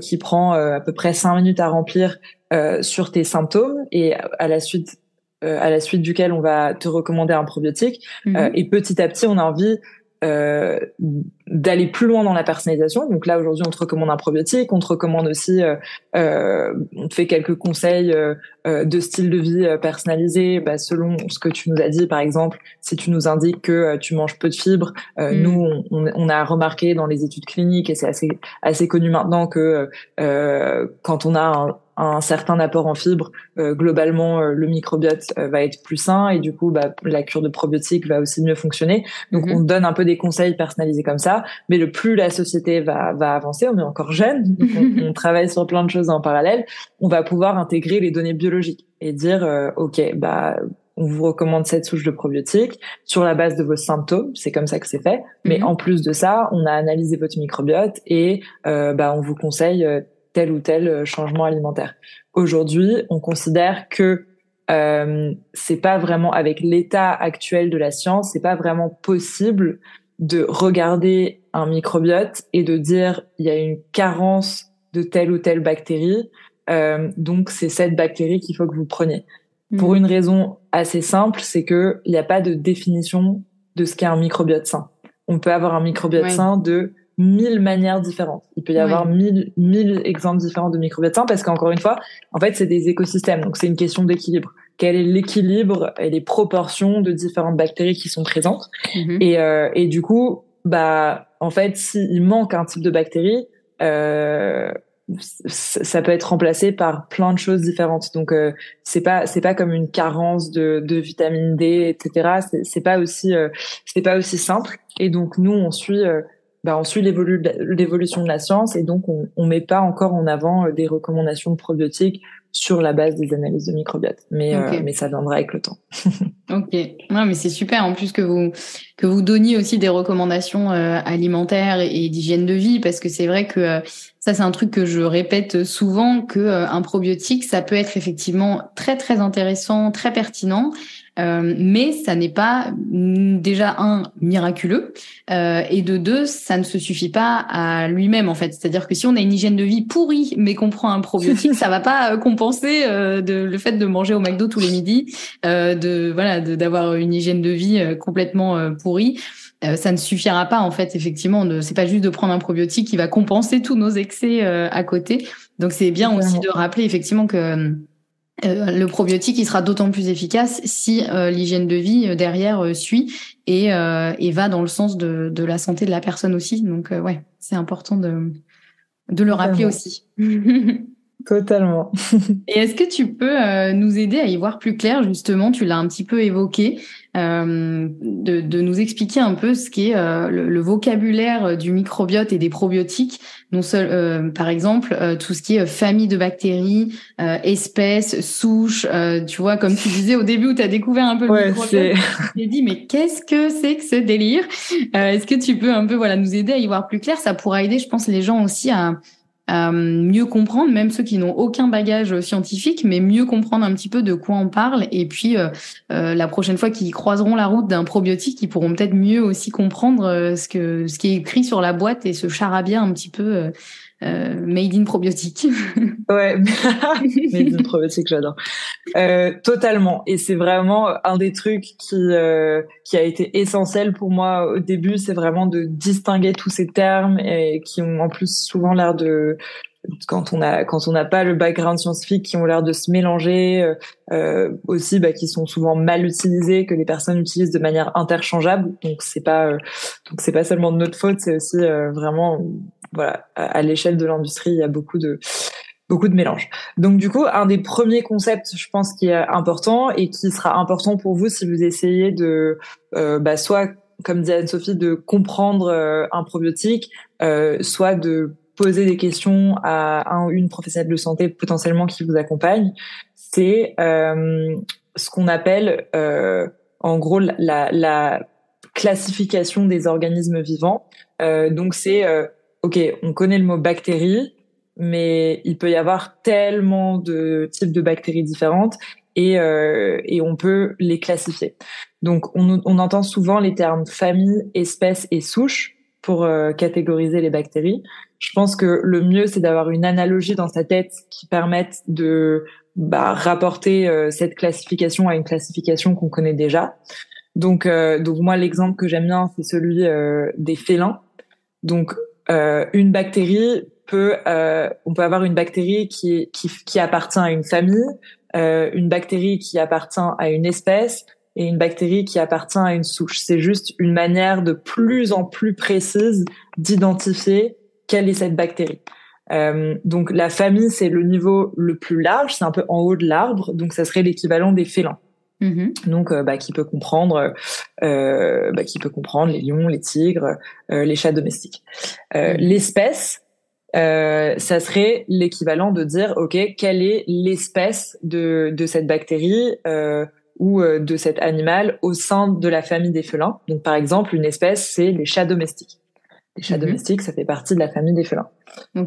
qui prend à peu près cinq minutes à remplir euh, sur tes symptômes et à la suite euh, à la suite duquel on va te recommander un probiotique. Mhm. Euh, et petit à petit, on a envie euh, d'aller plus loin dans la personnalisation. Donc là aujourd'hui, on te recommande un probiotique, on te recommande aussi, euh, euh, on te fait quelques conseils euh, de style de vie personnalisé, bah, selon ce que tu nous as dit. Par exemple, si tu nous indiques que tu manges peu de fibres, mm. nous on, on, a remarqué dans les études cliniques et c'est assez assez connu maintenant que quand on a un, un certain apport en fibres, euh, globalement euh, le microbiote euh, va être plus sain et du coup bah, la cure de probiotiques va aussi mieux fonctionner. Donc mhm. on donne un peu des conseils personnalisés comme ça, mais le plus la société va, va avancer, on est encore jeune, on, travaille sur plein de choses en parallèle, on va pouvoir intégrer les données biologiques et dire ok bah on vous recommande cette souche de probiotiques sur la base de vos symptômes, c'est comme ça que c'est fait. Mais mhm. en plus de ça, on a analysé votre microbiote et bah, on vous conseille tel ou tel euh, changement alimentaire. Aujourd'hui, on considère que euh, c'est pas vraiment avec l'état actuel de la science, c'est pas vraiment possible de regarder un microbiote et de dire il y a une carence de telle ou telle bactérie, euh, donc c'est cette bactérie qu'il faut que vous preniez. Pour mmh. une raison assez simple, c'est que il n'y a pas de définition de ce qu'est un microbiote sain. On peut avoir un microbiote sain de mille manières différentes. Il peut y avoir mille, mille exemples différents de microbiote sains parce qu'encore une fois, en fait, c'est des écosystèmes. Donc, c'est une question d'équilibre. Quel est l'équilibre et les proportions de différentes bactéries qui sont présentes? Mhm. Et, euh, et du coup, bah, en fait, s'il manque un type de bactérie, euh, ça peut être remplacé par plein de choses différentes. Donc euh, c'est pas c'est pas comme une carence de, de vitamine D, etc. C'est pas aussi euh, c'est pas aussi simple. Et donc nous on suit euh, bah, on suit l'évolution de la science et donc on, on met pas encore en avant euh, des recommandations de probiotiques sur la base des analyses de microbiote. Mais, euh, mais ça viendra avec le temps. ok. Non, mais c'est super en plus que vous, que vous donniez aussi des recommandations euh, alimentaires et, d'hygiène de vie parce que c'est vrai que euh, ça, c'est un truc que je répète souvent que un probiotique, ça peut être effectivement très, très intéressant, très pertinent. Euh, mais ça n'est pas mm, déjà un miraculeux euh, et de deux, ça ne se suffit pas à lui-même en fait. C'est-à-dire que si on a une hygiène de vie pourrie mais qu'on prend un probiotique, ça va pas euh, compenser euh, de, le fait de manger au McDo tous les midis, euh, de voilà, d'avoir une hygiène de vie complètement pourrie. ça ne suffira pas en fait effectivement. C'est pas juste de prendre un probiotique qui va compenser tous nos excès à côté. Donc c'est bien aussi de rappeler effectivement que euh, le probiotique il sera d'autant plus efficace si euh, l'hygiène de vie euh, derrière suit et, et va dans le sens de, de la santé de la personne aussi. Donc ouais, c'est important de, de le rappeler aussi. Totalement. et est-ce que tu peux nous aider à y voir plus clair justement Tu l'as un petit peu évoqué euh, de, de, nous expliquer un peu ce qu'est euh, le, vocabulaire du microbiote et des probiotiques? Non seul, euh, par exemple, tout ce qui est famille de bactéries, espèces, souches. tu vois, comme tu disais au début où tu as découvert un peu le microbiote, tu dit mais qu'est-ce que c'est que ce délire? Est-ce que tu peux un peu voilà nous aider à y voir plus clair? Ça pourra aider, je pense, les gens aussi à euh, mieux comprendre, même ceux qui n'ont aucun bagage scientifique, mais mieux comprendre un petit peu de quoi on parle. Et puis euh, euh, la prochaine fois qu'ils croiseront la route d'un probiotique, ils pourront peut-être mieux aussi comprendre ce que ce qui est écrit sur la boîte et se charabia un petit peu euh, made in probiotique. ouais, made in probiotique, j'adore. Euh, totalement. Et c'est vraiment un des trucs qui euh, qui a été essentiel pour moi au début, c'est vraiment de distinguer tous ces termes et qui ont en plus souvent l'air de quand on a quand on n'a pas le background scientifique qui ont l'air de se mélanger euh, euh aussi bah, qui sont souvent mal utilisés que les personnes utilisent de manière interchangeable donc c'est pas donc c'est pas seulement de notre faute c'est aussi vraiment voilà, à, l'échelle de l'industrie, il y a beaucoup de beaucoup de mélanges. Donc du coup, un des premiers concepts, je pense, qui est important et qui sera important pour vous si vous essayez de, euh, bah, soit, comme dit Anne-Sophie, de comprendre euh, un probiotique, euh, soit de poser des questions à un une professionnelle de santé potentiellement qui vous accompagne, c'est euh, ce qu'on appelle en gros la, la, classification des organismes vivants. donc c'est ok, on connaît le mot bactérie, mais il peut y avoir tellement de types de bactéries différentes et, euh, et on peut les classifier. Donc on, on, entend souvent les termes famille, espèce et souche pour euh, catégoriser les bactéries. Je pense que le mieux c'est d'avoir une analogie dans sa tête qui permette de bah, rapporter euh, cette classification à une classification qu'on connaît déjà. Donc, donc moi l'exemple que j'aime bien c'est celui des félins. Donc euh, une bactérie peut, euh, on peut avoir une bactérie qui, qui, qui appartient à une famille, euh, une bactérie qui appartient à une espèce et une bactérie qui appartient à une souche. C'est juste une manière de plus en plus précise d'identifier quelle est cette bactérie. Euh, donc la famille, c'est le niveau le plus large, c'est un peu en haut de l'arbre, donc ça serait l'équivalent des félins. Mm-hmm. Donc, euh, bah, qui peut comprendre, euh, bah, qui peut comprendre les lions, les tigres, euh, les chats domestiques. Mm-hmm. L'espèce, ça serait l'équivalent de dire, ok, quelle est l'espèce de de cette bactérie ou de cet animal au sein de la famille des félins. Donc, par exemple, une espèce, c'est les chats domestiques. Les chats mm-hmm. domestiques, ça fait partie de la famille des félins.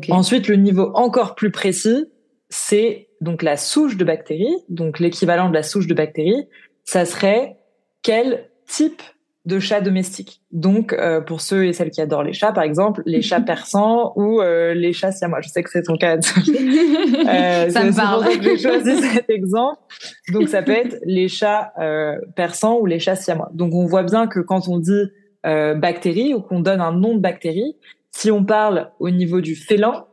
Ensuite, le niveau encore plus précis, c'est donc la souche de bactéries, donc l'équivalent de la souche de bactéries, ça serait quel type de chats domestiques. Donc, euh, pour ceux et celles qui adorent les chats, par exemple, les chats persans ou euh, les chats siamois. Je sais que c'est ton cas. euh, ça me parle. j'ai choisi cet exemple. Donc, ça peut être les chats persans ou les chats siamois. Donc, on voit bien que quand on dit euh, bactéries ou qu'on donne un nom de bactérie, si on parle au niveau du félin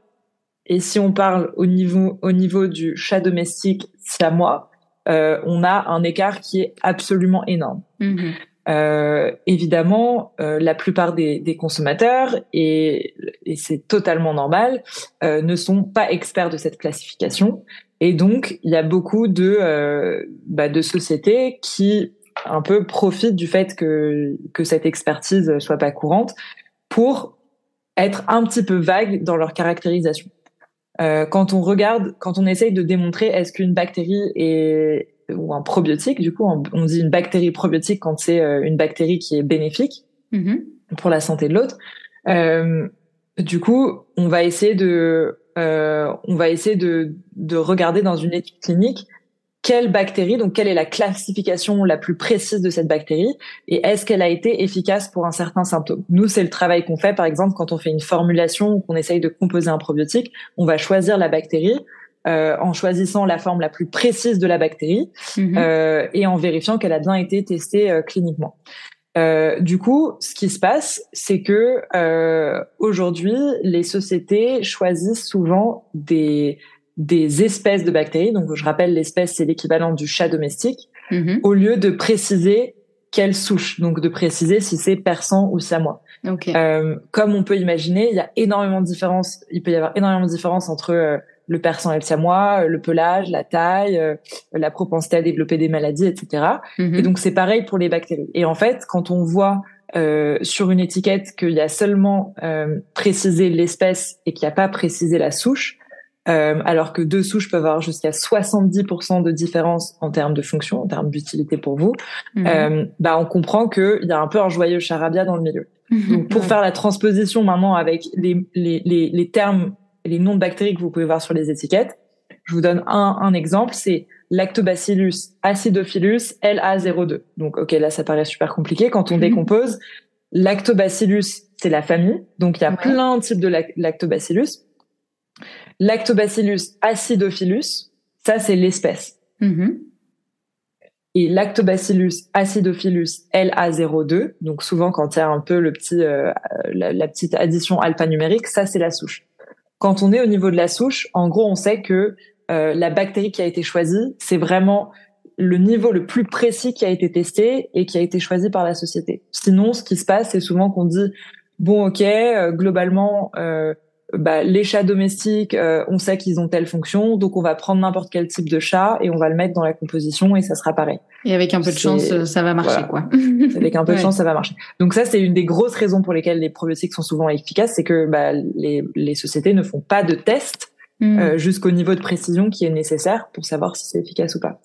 et si on parle au niveau au niveau du chat domestique siamois, euh, on a un écart qui est absolument énorme. Mm-hmm. Euh, évidemment, euh, la plupart des, des consommateurs, et, et c'est totalement normal, euh, ne sont pas experts de cette classification. Et donc, il y a beaucoup de, euh, bah, de sociétés qui un peu profitent du fait que, que cette expertise soit pas courante pour être un petit peu vague dans leur caractérisation. Euh, quand on regarde, quand on essaye de démontrer est-ce qu'une bactérie est ou un probiotique. Du coup, on, dit une bactérie probiotique quand c'est euh, une bactérie qui est bénéfique mm-hmm. pour la santé de l'autre. Euh, du coup, on va essayer de, euh, on va essayer de, de regarder dans une étude clinique quelle bactérie, donc quelle est la classification la plus précise de cette bactérie et est-ce qu'elle a été efficace pour un certain symptôme? Nous, c'est le travail qu'on fait, par exemple, quand on fait une formulation ou qu'on essaye de composer un probiotique, on va choisir la bactérie, euh, en choisissant la forme la plus précise de la bactérie mhm. euh, et en vérifiant qu'elle a bien été testée euh, cliniquement. Euh, du coup, ce qui se passe, c'est que euh, aujourd'hui, les sociétés choisissent souvent des des espèces de bactéries. Donc, je rappelle, l'espèce c'est l'équivalent du chat domestique, mhm. au lieu de préciser quelle souche, donc de préciser si c'est persan ou samois. Okay. comme on peut imaginer, il y a énormément de différences. Il peut y avoir énormément de différences entre le persan et le siamois, le pelage, la taille, euh, la propensité à développer des maladies, etc. Mhm. Et donc c'est pareil pour les bactéries. Et en fait, quand on voit euh, sur une étiquette qu'il y a seulement euh, précisé l'espèce et qu'il n'y a pas précisé la souche, euh, alors que deux souches peuvent avoir jusqu'à 70% de différence en termes de fonction, en termes d'utilité pour vous, mhm. euh, bah on comprend qu'il y a un peu un joyeux charabia dans le milieu. Mhm. Donc pour faire la transposition maintenant avec les, les, les, les termes les noms de bactéries que vous pouvez voir sur les étiquettes. Je vous donne un, un exemple, c'est Lactobacillus acidophilus LA02. Donc, ok, là, ça paraît super compliqué. Quand on mhm. décompose, Lactobacillus, c'est la famille. Donc, il y a plein de types de Lactobacillus. Lactobacillus acidophilus, ça, c'est l'espèce. Mhm. Et Lactobacillus acidophilus LA02, donc souvent quand il y a un peu le petit, euh, la, la, petite addition alphanumérique, ça c'est la souche. Quand on est au niveau de la souche, en gros, on sait que euh, la bactérie qui a été choisie, c'est vraiment le niveau le plus précis qui a été testé et qui a été choisi par la société. Sinon, ce qui se passe, c'est souvent qu'on dit bon, ok, euh, globalement, bah, les chats domestiques, euh, on sait qu'ils ont telle fonction, donc on va prendre n'importe quel type de chat et on va le mettre dans la composition et ça sera pareil. Et avec un peu de chance, euh, ça va marcher, quoi. avec un peu de chance, ça va marcher. Donc ça, c'est une des grosses raisons pour lesquelles les probiotiques sont souvent efficaces, c'est que bah, les, les sociétés ne font pas de tests hmm. euh, jusqu'au niveau de précision qui est nécessaire pour savoir si c'est efficace ou pas.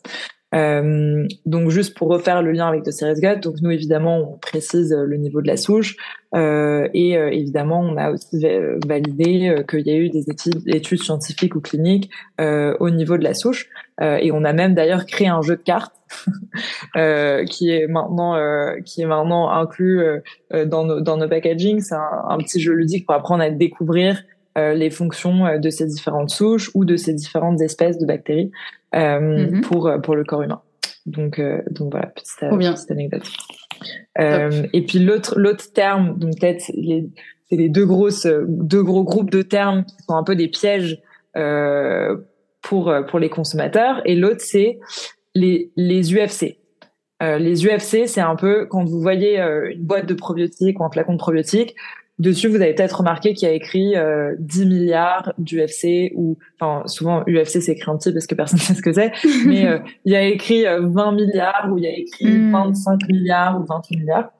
Euh, donc juste pour refaire le lien avec The Serious Gut, donc nous évidemment on précise le niveau de la souche euh, et euh, évidemment on a aussi validé euh, qu'il y a eu des études, scientifiques ou cliniques au niveau de la souche et on a même d'ailleurs créé un jeu de cartes qui est maintenant qui est maintenant inclus dans nos dans nos packaging. C'est un, petit jeu ludique pour apprendre à découvrir les fonctions de ces différentes souches ou de ces différentes espèces de bactéries. Euh, mhm. pour euh, pour le corps humain. Donc euh, donc voilà petite, petite anecdote. et puis l'autre l'autre terme donc peut-être les c'est les deux grosses deux gros groupes de termes qui sont un peu des pièges pour pour les consommateurs et l'autre c'est les les UFC. Euh, les UFC, c'est un peu quand vous voyez une boîte de probiotiques ou un flacon de probiotiques, Dessus, vous avez peut-être remarqué qu'il y a écrit euh, 10 milliards d'UFC ou, enfin, souvent UFC c'est écrit en petit parce que personne ne sait ce que c'est, mais euh, il y a écrit 20 euh, milliards ou il y a écrit 25 hmm. milliards ou 28 milliards.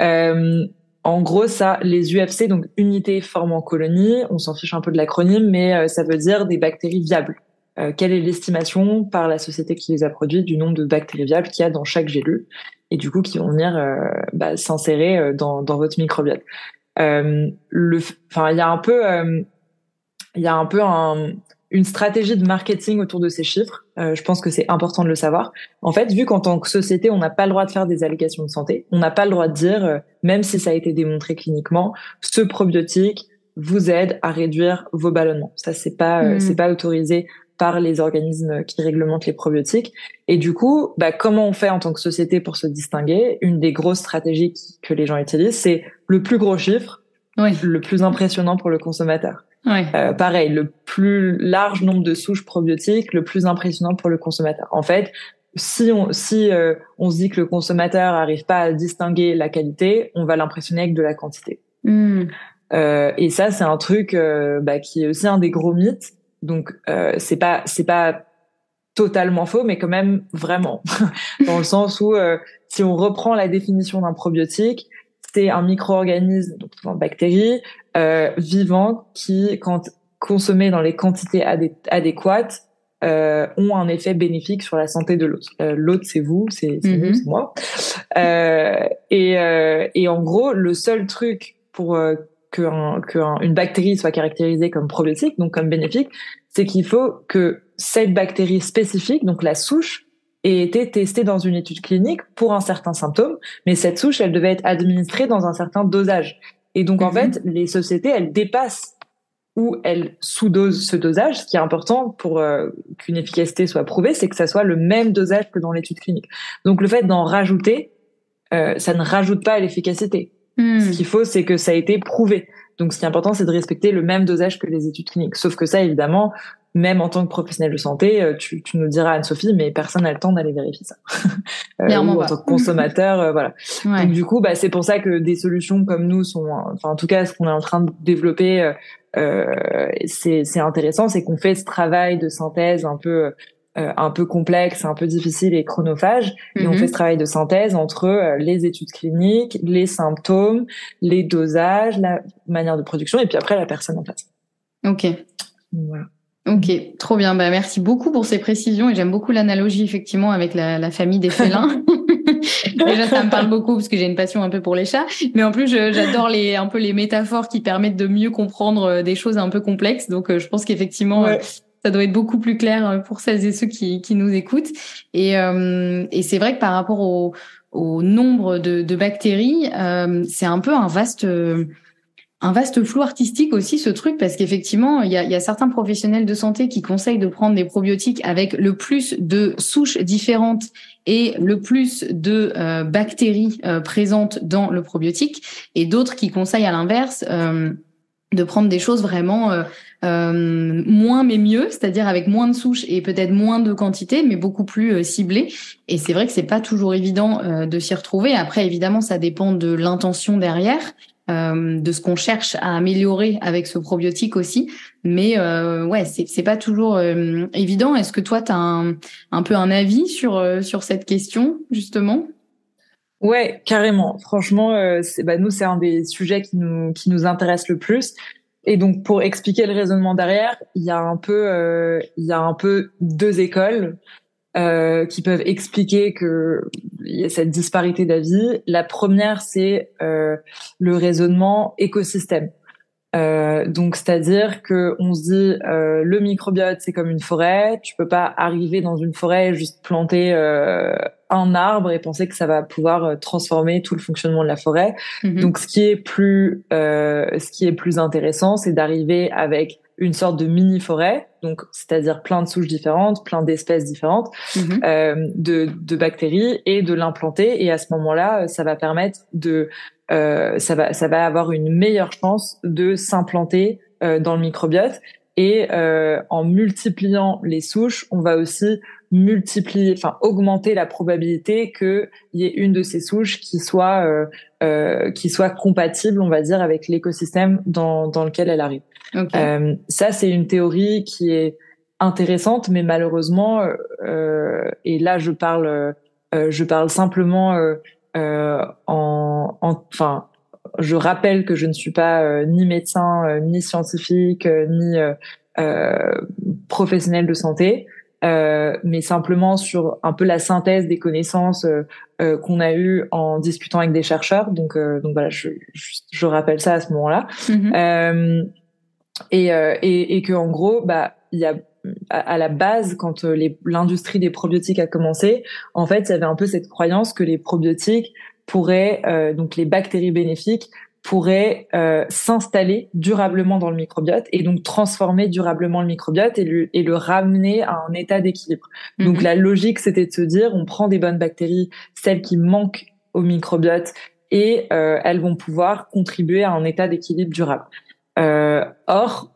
Euh, en gros, ça, les UFC, donc unités formant colonie, on s'en fiche un peu de l'acronyme, mais ça veut dire des bactéries viables. quelle est l'estimation par la société qui les a produits du nombre de bactéries viables qu'il y a dans chaque gélule et du coup qui vont venir bah, s'insérer dans, dans votre microbiote? Euh, le, enfin, il y a un peu, euh, il y a un peu un, une stratégie de marketing autour de ces chiffres. Euh, je pense que c'est important de le savoir. En fait, vu qu'en tant que société, on n'a pas le droit de faire des allégations de santé, on n'a pas le droit de dire, euh, même si ça a été démontré cliniquement, ce probiotique vous aide à réduire vos ballonnements. Ça, c'est pas, euh, mmh. c'est pas autorisé par les organismes qui réglementent les probiotiques. Et du coup, bah, comment on fait en tant que société pour se distinguer? Une des grosses stratégies que les gens utilisent, c'est le plus gros chiffre, le plus impressionnant pour le consommateur. Euh, pareil, le plus large nombre de souches probiotiques, le plus impressionnant pour le consommateur. En fait, si on si euh, on se dit que le consommateur n'arrive pas à distinguer la qualité, on va l'impressionner avec de la quantité. Hmm. Euh, et ça, c'est un truc euh, bah, qui est aussi un des gros mythes. Donc, euh, c'est pas c'est pas totalement faux, mais quand même vraiment, dans le sens où si on reprend la définition d'un probiotique, c'est un micro-organisme, donc une bactérie, euh, vivant qui, quand consommés dans les quantités adéquates, euh, ont un effet bénéfique sur la santé de l'autre. Euh, l'autre, c'est vous, c'est mm c'est moi. Euh, et, euh, et en gros, le seul truc pour qu'une que bactérie soit caractérisée comme probiotique, donc comme bénéfique, c'est qu'il faut que cette bactérie spécifique, donc la souche, ait été testée dans une étude clinique pour un certain symptôme, mais cette souche, elle devait être administrée dans un certain dosage. Et donc, en mhm. fait, les sociétés, elles dépassent ou elles sous-dosent ce dosage. Ce qui est important pour euh, qu'une efficacité soit prouvée, c'est que ça soit le même dosage que dans l'étude clinique. Donc, le fait d'en rajouter, euh, ça ne rajoute pas à l'efficacité. Hmm. Ce qu'il faut, c'est que ça a été prouvé. Donc, ce qui est important, c'est de respecter le même dosage que les études cliniques. Sauf que ça, évidemment, même en tant que professionnel de santé, euh, tu, tu nous diras Anne-Sophie, mais personne n'a le temps d'aller vérifier ça. euh, ou en tant que consommateur, euh, voilà. Donc du coup, bah, c'est pour ça que des solutions comme nous sont, enfin en tout cas, ce qu'on est en train de développer, euh, euh c'est intéressant, c'est qu'on fait ce travail de synthèse un peu un peu complexe, un peu difficile et chronophage. Et on mhm. fait ce travail de synthèse entre les études cliniques, les symptômes, les dosages, la manière de production, et puis après la personne en place. Ok. Voilà. Ok, trop bien. Bah, merci beaucoup pour ces précisions et j'aime beaucoup l'analogie effectivement avec la, la famille des félins. Déjà, ça me parle beaucoup parce que j'ai une passion un peu pour les chats, mais en plus, j'adore les un peu les métaphores qui permettent de mieux comprendre euh, des choses un peu complexes. Donc, euh, je pense qu'effectivement, euh, ça doit être beaucoup plus clair pour celles et ceux qui, qui nous écoutent. Et, euh, et c'est vrai que par rapport au, au nombre de, de bactéries, euh, c'est un peu un vaste un vaste flou artistique aussi ce truc parce qu'effectivement il y a, certains professionnels de santé qui conseillent de prendre des probiotiques avec le plus de souches différentes et le plus de euh, bactéries euh, présentes dans le probiotique et d'autres qui conseillent à l'inverse euh, de prendre des choses vraiment moins mais mieux, c'est-à-dire avec moins de souches et peut-être moins de quantité, mais beaucoup plus ciblées. Et c'est vrai que c'est pas toujours évident de s'y retrouver. Après, évidemment, ça dépend de l'intention derrière. Euh, de ce qu'on cherche à améliorer avec ce probiotique aussi. Mais euh, ouais, c'est c'est pas toujours euh, évident. Est-ce que toi, tu as un, un peu un avis sur euh, sur cette question justement? Ouais, carrément. Franchement, c'est, bah, nous, c'est un des sujets qui nous qui nous intéresse le plus. Et donc, pour expliquer le raisonnement derrière, il y a un peu, il y a un peu deux écoles. Euh, qui peuvent expliquer que il y a cette disparité d'avis. La première, c'est euh, le raisonnement écosystème. Euh, donc, c'est-à-dire que on se dit euh, le microbiote c'est comme une forêt. Tu peux pas arriver dans une forêt et juste planter euh, un arbre et penser que ça va pouvoir euh, transformer tout le fonctionnement de la forêt. Mm-hmm. Donc, ce qui est plus, ce qui est plus intéressant, c'est d'arriver avec une sorte de mini forêt, donc c'est-à-dire plein de souches différentes, plein d'espèces différentes mhm. euh, de, de, bactéries et de l'implanter. Et à ce moment-là, ça va permettre de, euh, ça va, ça va avoir une meilleure chance de s'implanter euh, dans le microbiote. Et euh, en multipliant les souches, on va aussi multiplier, enfin augmenter la probabilité qu'il y ait une de ces souches qui soit euh, euh, qui soit compatible, on va dire, avec l'écosystème dans, dans lequel elle arrive. Euh, ça, c'est une théorie qui est intéressante, mais malheureusement, euh, et là, je parle, euh, je parle simplement euh, en, enfin, je rappelle que je ne suis pas ni médecin, ni scientifique, ni professionnel de santé. Euh, mais simplement sur un peu la synthèse des connaissances euh, euh, qu'on a eues en discutant avec des chercheurs. Donc, donc voilà, je, je, rappelle ça à ce moment-là. Mm-hmm. et, et, et que en gros, bah, il y a à, la base, quand l'industrie des probiotiques a commencé, en fait, il y avait un peu cette croyance que les probiotiques pourraient, donc les bactéries bénéfiques, pourrait euh, s'installer durablement dans le microbiote et donc transformer durablement le microbiote et, le, et le ramener à un état d'équilibre. Donc mhm. la logique, c'était de se dire, on prend des bonnes bactéries, celles qui manquent au microbiote, et euh, elles vont pouvoir contribuer à un état d'équilibre durable. Euh, or,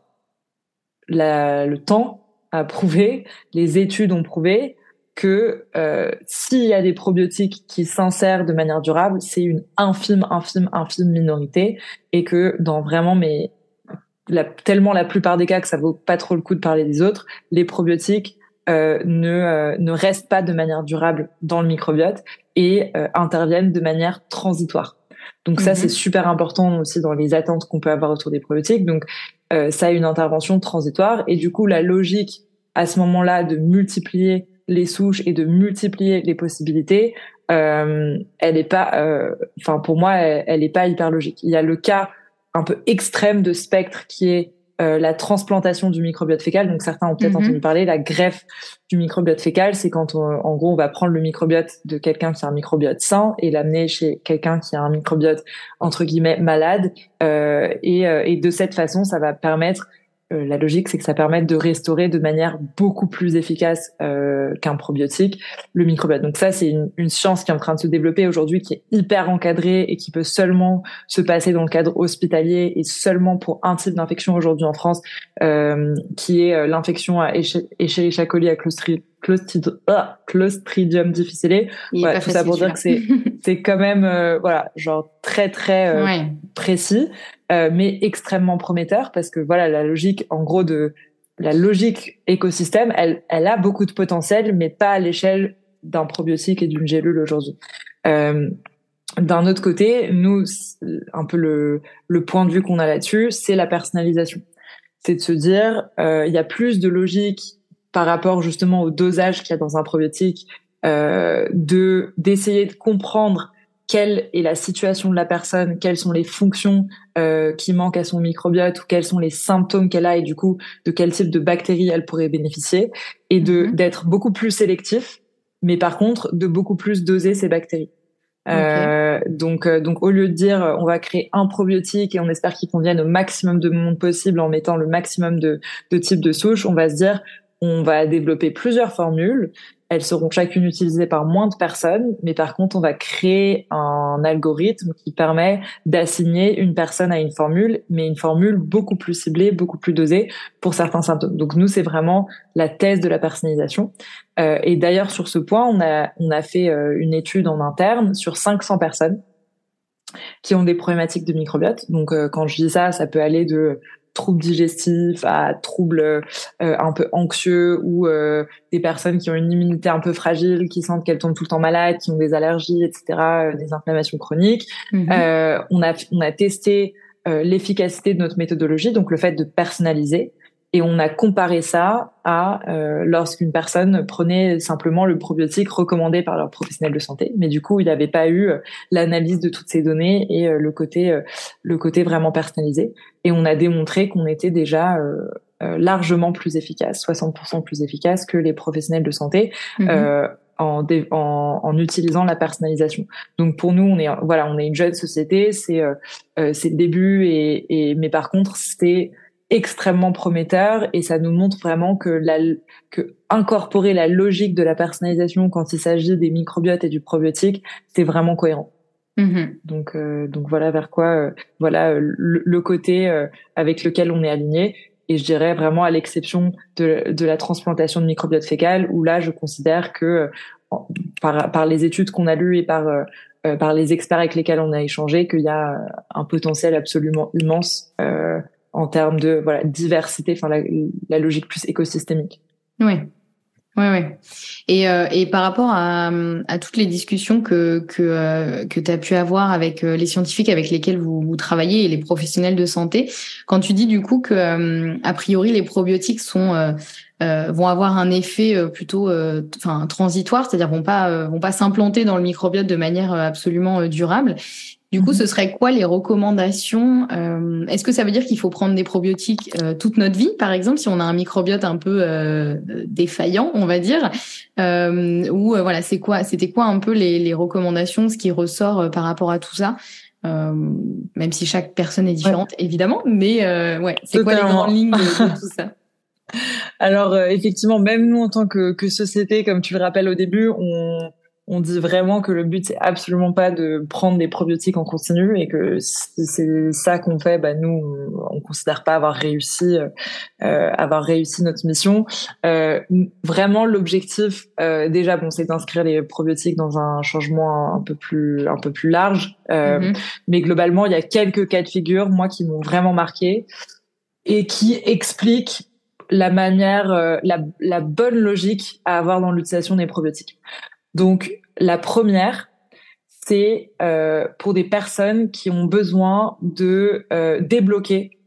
la, le temps a prouvé, les études ont prouvé que euh, s'il y a des probiotiques qui s'insèrent de manière durable, c'est une infime, infime, infime minorité, et que dans vraiment mais la, tellement la plupart des cas que ça vaut pas trop le coup de parler des autres, les probiotiques euh, ne euh, ne restent pas de manière durable dans le microbiote et euh, interviennent de manière transitoire. Donc ça, c'est mhm. super important aussi dans les attentes qu'on peut avoir autour des probiotiques. Donc euh, ça a une intervention transitoire et du coup la logique à ce moment-là de multiplier les souches et de multiplier les possibilités, euh, elle est pas, euh, enfin pour moi, elle, est pas hyper logique. Il y a le cas un peu extrême de spectre qui est euh, la transplantation du microbiote fécal. Donc certains ont peut-être mhm. entendu parler. La greffe du microbiote fécal, c'est quand en gros on va prendre le microbiote de quelqu'un qui a un microbiote sain et l'amener chez quelqu'un qui a un microbiote entre guillemets malade. Euh, et, et de cette façon, ça va permettre euh, la logique, c'est que ça permet de restaurer de manière beaucoup plus efficace euh, qu'un probiotique le microbiote. Donc ça, c'est une, une, science qui est en train de se développer aujourd'hui, qui est hyper encadrée et qui peut seulement se passer dans le cadre hospitalier et seulement pour un type d'infection aujourd'hui en France, euh, qui est l'infection à Escherichia coli à Clostridium ah, Clostridium difficile. Ouais, tout ça pour dire que c'est c'est quand même voilà genre très très précis. Euh, mais extrêmement prometteur parce que voilà la logique en gros de la logique écosystème elle elle a beaucoup de potentiel mais pas à l'échelle d'un probiotique et d'une gélule aujourd'hui euh, d'un autre côté nous un peu le le point de vue qu'on a là-dessus c'est la personnalisation c'est de se dire euh, il y a plus de logique par rapport justement au dosage qu'il y a dans un probiotique euh, de d'essayer de comprendre quelle est la situation de la personne, quelles sont les fonctions euh, qui manquent à son microbiote ou quels sont les symptômes qu'elle a et du coup de quel type de bactéries elle pourrait bénéficier et de mhm. d'être beaucoup plus sélectif, mais par contre de beaucoup plus doser ces bactéries. Euh, donc, euh, donc au lieu de dire on va créer un probiotique et on espère qu'il convienne au maximum de monde possible en mettant le maximum de, de types de souches, on va se dire on va développer plusieurs formules elles seront chacune utilisées par moins de personnes, mais par contre, on va créer un algorithme qui permet d'assigner une personne à une formule, mais une formule beaucoup plus ciblée, beaucoup plus dosée pour certains symptômes. Donc nous, c'est vraiment la thèse de la personnalisation. Euh, et d'ailleurs, sur ce point, on a on a fait euh, une étude en interne sur 500 personnes qui ont des problématiques de microbiote. Donc euh, quand je dis ça, ça peut aller de troubles digestifs, à troubles euh, un peu anxieux ou euh, des personnes qui ont une immunité un peu fragile, qui sentent qu'elles tombent tout le temps malades, qui ont des allergies, etc., euh, des inflammations chroniques. Mhm. on a on a testé l'efficacité de notre méthodologie, donc le fait de personnaliser. Et on a comparé ça à euh, lorsqu'une personne prenait simplement le probiotique recommandé par leur professionnel de santé, mais du coup il n'avait pas eu euh, l'analyse de toutes ces données et euh, le côté euh, le côté vraiment personnalisé. Et on a démontré qu'on était déjà largement plus efficace, 60% plus efficace que les professionnels de santé. Mm-hmm. En, en, en, utilisant la personnalisation. Donc pour nous, on est voilà, on est une jeune société, c'est c'est le début et, et mais par contre c'était extrêmement prometteur et ça nous montre vraiment que la que incorporer la logique de la personnalisation quand il s'agit des microbiotes et du probiotique, c'est vraiment cohérent. Mm-hmm. Donc euh, donc voilà vers quoi euh, voilà euh, le, côté avec lequel on est aligné et je dirais vraiment à l'exception de, de la transplantation de microbiote fécal où là je considère que par par les études qu'on a lues et par par les experts avec lesquels on a échangé qu'il y a un potentiel absolument immense en termes de voilà diversité, enfin la, logique plus écosystémique. Oui. Ouais, ouais. Et, euh, et par rapport à, toutes les discussions que que, euh, que tu as pu avoir avec euh, les scientifiques avec lesquels vous, travaillez et les professionnels de santé, quand tu dis du coup que a priori les probiotiques sont vont avoir un effet plutôt transitoire, c'est-à-dire vont pas vont pas s'implanter dans le microbiote de manière absolument durable. Du coup, ce serait quoi les recommandations euh, Est-ce que ça veut dire qu'il faut prendre des probiotiques euh, toute notre vie, par exemple, si on a un microbiote un peu euh, défaillant, on va dire Ou voilà, c'est quoi C'était quoi un peu les, les, recommandations, ce qui ressort par rapport à tout ça Même si chaque personne est différente, évidemment, mais ouais, c'est quoi les grandes lignes de, tout ça? Alors effectivement, même nous en tant que, que société, comme tu le rappelles au début, on, on dit vraiment que le but c'est absolument pas de prendre des probiotiques en continu et que si c'est ça qu'on fait, bah nous on, considère pas avoir réussi, euh, avoir réussi notre mission. Euh, vraiment l'objectif euh, déjà bon c'est d'inscrire les probiotiques dans un changement un peu plus un peu plus large, euh, mm-hmm. mais globalement il y a quelques cas de figure moi qui m'ont vraiment marqué et qui expliquent la manière, euh, la, la bonne logique à avoir dans l'utilisation des probiotiques. Donc la première, c'est euh, pour des personnes qui ont besoin de euh, débloquer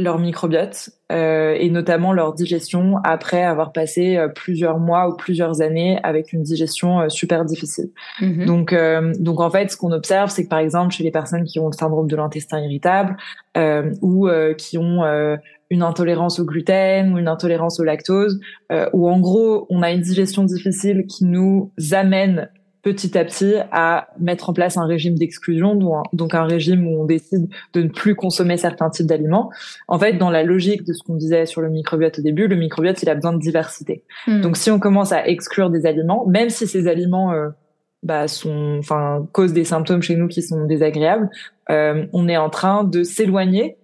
leur microbiote euh, et notamment leur digestion après avoir passé euh, plusieurs mois ou plusieurs années avec une digestion euh, super difficile. Mm-hmm. Donc, donc en fait, ce qu'on observe, c'est que par exemple chez les personnes qui ont le syndrome de l'intestin irritable ou qui ont une intolérance au gluten ou une intolérance au lactose, ou en gros on a une digestion difficile qui nous amène petit à petit à mettre en place un régime d'exclusion, donc un régime où on décide de ne plus consommer certains types d'aliments. En fait, dans la logique de ce qu'on disait sur le microbiote au début, le microbiote, il a besoin de diversité. Hmm. Donc si on commence à exclure des aliments, même si ces aliments euh, bah, sont, enfin, causent des symptômes chez nous qui sont désagréables, euh, on est en train de s'éloigner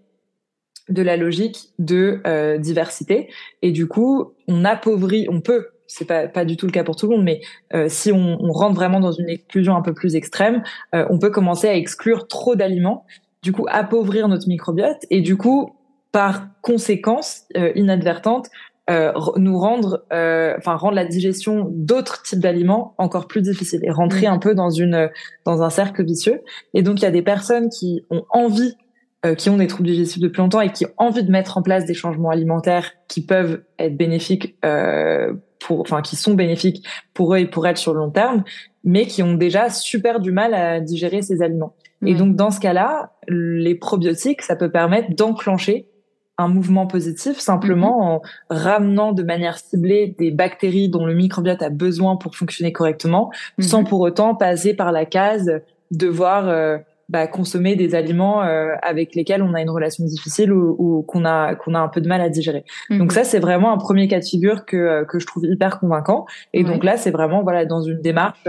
de la logique de euh, diversité et du coup on appauvrit, on peut c'est pas pas du tout le cas pour tout le monde, mais euh, si on, on, rentre vraiment dans une exclusion un peu plus extrême, euh, on peut commencer à exclure trop d'aliments, du coup appauvrir notre microbiote et du coup par conséquence euh, inadvertante nous rendre, enfin rendre la digestion d'autres types d'aliments encore plus difficile et rentrer mmh. un peu dans une dans un cercle vicieux. Et donc il y a des personnes qui ont envie qui ont des troubles digestifs depuis longtemps et qui ont envie de mettre en place des changements alimentaires qui peuvent être bénéfiques euh, pour, enfin, qui sont bénéfiques pour eux et pour elles sur le long terme, mais qui ont déjà super du mal à digérer ces aliments. Et donc, dans ce cas-là, les probiotiques, ça peut permettre d'enclencher un mouvement positif simplement mm-hmm. en ramenant de manière ciblée des bactéries dont le microbiote a besoin pour fonctionner correctement, sans mm-hmm. pour autant passer par la case devoir euh, bah, consommer des aliments euh, avec lesquels on a une relation difficile ou, ou qu'on a qu'on a un peu de mal à digérer. Donc mhm. ça c'est vraiment un premier cas de figure que euh, que je trouve hyper convaincant. Et donc là c'est vraiment voilà dans une démarche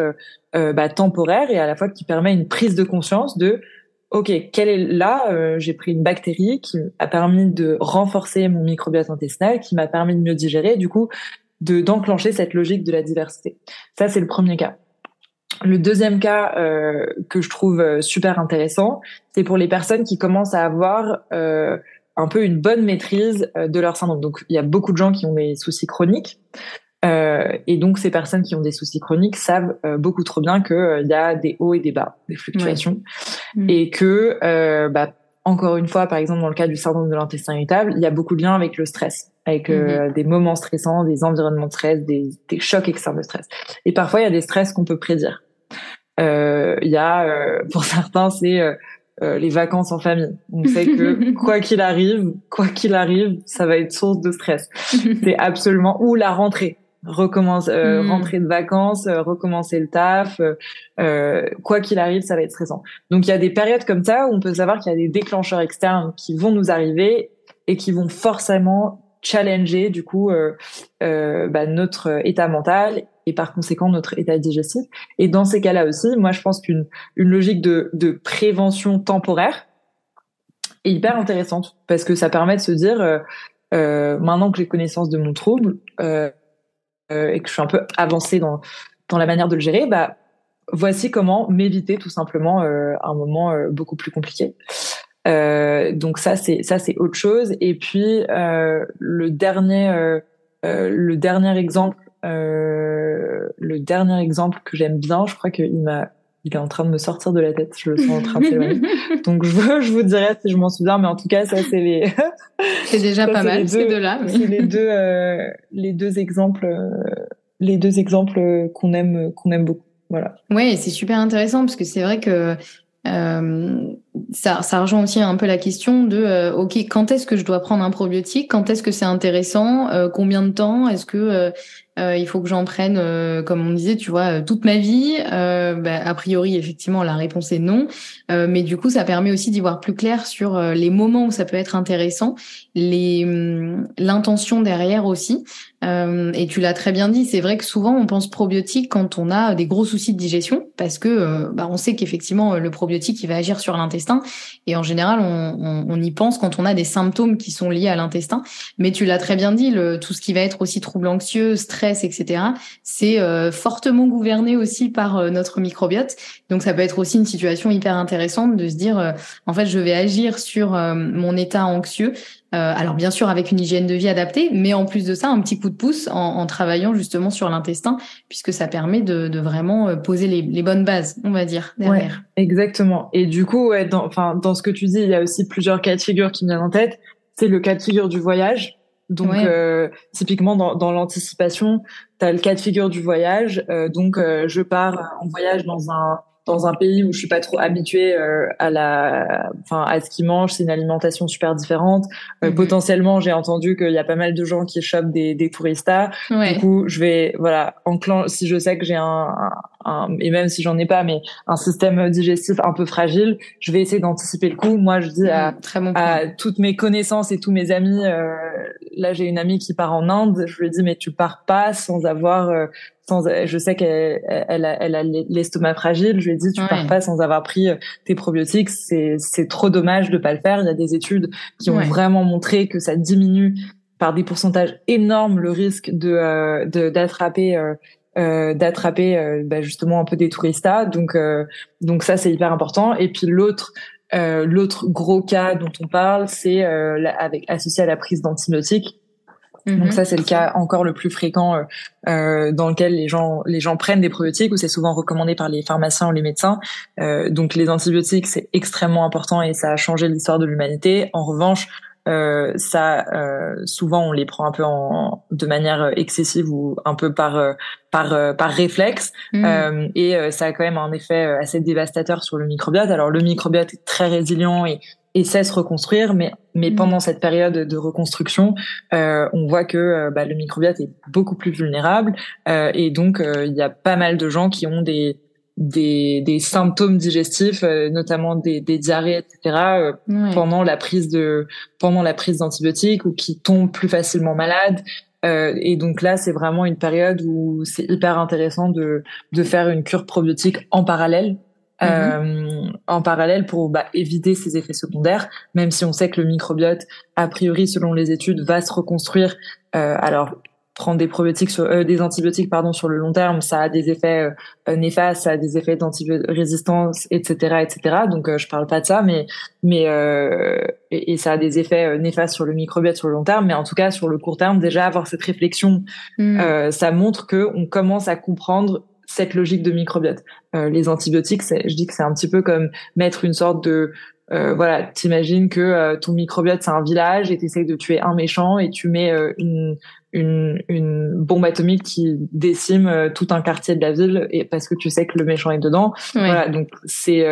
euh, bah, temporaire et à la fois qui permet une prise de conscience de ok quelle est là j'ai pris une bactérie qui a permis de renforcer mon microbiote intestinal, qui m'a permis de mieux digérer, du coup de d'enclencher cette logique de la diversité. Ça c'est le premier cas. Le deuxième cas euh, que je trouve euh, super intéressant, c'est pour les personnes qui commencent à avoir euh, un peu une bonne maîtrise euh, de leur syndrome. Donc, il y a beaucoup de gens qui ont des soucis chroniques. Euh, et donc, ces personnes qui ont des soucis chroniques savent beaucoup trop bien qu'il y a des hauts et des bas, des fluctuations. Mm. Et que, bah, encore une fois, par exemple, dans le cas du syndrome de l'intestin irritable, il y a beaucoup de liens avec le stress avec mm-hmm. des moments stressants, des environnements de stress, des, des, chocs externes de stress. Et parfois, il y a des stress qu'on peut prédire. Euh, il y a, euh, pour certains, c'est euh, les vacances en famille. On sait que quoi qu'il arrive, quoi qu'il arrive, ça va être source de stress. c'est absolument ou la rentrée. Recommence, hmm. rentrer de vacances, recommencer le taf, quoi qu'il arrive, ça va être stressant. Donc il y a des périodes comme ça où on peut savoir qu'il y a des déclencheurs externes qui vont nous arriver et qui vont forcément challenger du coup bah, notre état mental et par conséquent notre état digestif. Et dans ces cas-là aussi, moi je pense qu'une une logique de, de prévention temporaire est hyper intéressante parce que ça permet de se dire euh, euh, maintenant que j'ai connaissance de mon trouble euh, euh, et que je suis un peu avancée dans dans la manière de le gérer, bah voici comment m'éviter tout simplement euh, un moment euh, beaucoup plus compliqué. Donc ça c'est ça c'est autre chose. Et puis le dernier le dernier exemple euh, le dernier exemple que j'aime bien, je crois qu'il m'a il est en train de me sortir de la tête, je le sens en train de s'éloigner. Donc je, je vous dirai si je m'en souviens, mais en tout cas ça c'est les. c'est déjà pas mal ces deux-là. C'est les deux euh, les deux exemples euh, les deux exemples qu'on aime qu'on aime beaucoup. Voilà. Ouais, c'est super intéressant parce que c'est vrai que ça, ça rejoint aussi un peu la question de ok quand est-ce que je dois prendre un probiotique? Quand est-ce que c'est intéressant? Combien de temps? Est-ce que euh, il faut que j'en prenne, euh, comme on disait, tu vois, euh, toute ma vie? Bah, a priori, effectivement, la réponse est non. mais du coup, ça permet aussi d'y voir plus clair sur les moments où ça peut être intéressant, hum, l'intention derrière aussi. Et tu l'as très bien dit, c'est vrai que souvent on pense probiotique quand on a des gros soucis de digestion, parce que bah, on sait qu'effectivement le probiotique il va agir sur l'intestin, et en général on, y pense quand on a des symptômes qui sont liés à l'intestin. Mais tu l'as très bien dit, le, tout ce qui va être aussi trouble anxieux, stress etc., c'est euh, fortement gouverné aussi par euh, notre microbiote. Donc ça peut être aussi une situation hyper intéressante de se dire, euh, en fait, je vais agir sur mon état anxieux. Alors bien sûr avec une hygiène de vie adaptée, mais en plus de ça, un petit coup de pouce en, travaillant justement sur l'intestin, puisque ça permet de, vraiment poser les, bonnes bases, on va dire, derrière. exactement. Et du coup, ouais, dans, enfin, dans ce que tu dis, il y a aussi plusieurs cas de figure qui me viennent en tête. C'est le cas de figure du voyage. Donc euh, typiquement dans, dans l'anticipation, tu as le cas de figure du voyage. Euh, donc euh, je pars en voyage dans un dans un pays où je suis pas trop habituée euh, à la, enfin à ce qu'ils mangent, c'est une alimentation super différente. Euh, mhm. Potentiellement, j'ai entendu qu'il y a pas mal de gens qui chopent des, des touristas. Du coup, je vais, voilà, enclen si je sais que j'ai un, un, et même si j'en ai pas, mais un système digestif un peu fragile, je vais essayer d'anticiper le coup. Moi, je dis à, à toutes mes connaissances et tous mes amis. Euh, là, j'ai une amie qui part en Inde. Je lui dis mais tu pars pas sans avoir je sais qu'elle elle a, elle a l'estomac fragile. Je lui ai dit, tu pars pas sans avoir pris euh, tes probiotiques. C'est, c'est trop dommage de pas le faire. Il y a des études qui ont vraiment montré que ça diminue par des pourcentages énormes le risque de, euh, d'attraper euh, euh, d'attraper bah, justement un peu des touristas. Donc donc ça c'est hyper important. Et puis l'autre l'autre gros cas dont on parle, c'est avec associé à la prise d'antibiotiques. Donc mhm. ça c'est le cas encore le plus fréquent euh, euh, dans lequel les gens les gens prennent des probiotiques ou c'est souvent recommandé par les pharmaciens ou les médecins. Euh, donc les antibiotiques c'est extrêmement important et ça a changé l'histoire de l'humanité. En revanche, euh, ça euh, souvent on les prend un peu en, de manière excessive ou un peu par par par réflexe mhm. et ça a quand même un effet assez dévastateur sur le microbiote. Alors le microbiote est très résilient et et cesse reconstruire. Mais, mais mm. pendant cette période de reconstruction, euh, on voit que euh, bah, le microbiote est beaucoup plus vulnérable euh, et donc euh, il y a pas mal de gens qui ont des des, des symptômes digestifs, euh, notamment des, des diarrhées, etc. pendant la prise de pendant la prise d'antibiotiques ou qui tombent plus facilement malades. et donc là, c'est vraiment une période où c'est hyper intéressant de de faire une cure probiotique en parallèle euh, en parallèle pour bah, éviter ces effets secondaires, même si on sait que le microbiote, a priori, selon les études, va se reconstruire. Euh, alors, prendre des probiotiques sur, euh, des antibiotiques pardon sur le long terme ça a des effets euh, néfastes ça a des effets d'antirésistance etc etc donc euh, je parle pas de ça mais mais et, et, ça a des effets néfastes sur le microbiote sur le long terme mais en tout cas sur le court terme déjà avoir cette réflexion mm. ça montre que on commence à comprendre cette logique de microbiote. Euh, les antibiotiques, je dis que c'est un petit peu comme mettre une sorte de euh, voilà, t'imagines que euh, ton microbiote c'est un village et t'essayes de tuer un méchant et tu mets euh, une, une, une bombe atomique qui décime tout un quartier de la ville et parce que tu sais que le méchant est dedans. Voilà, donc c'est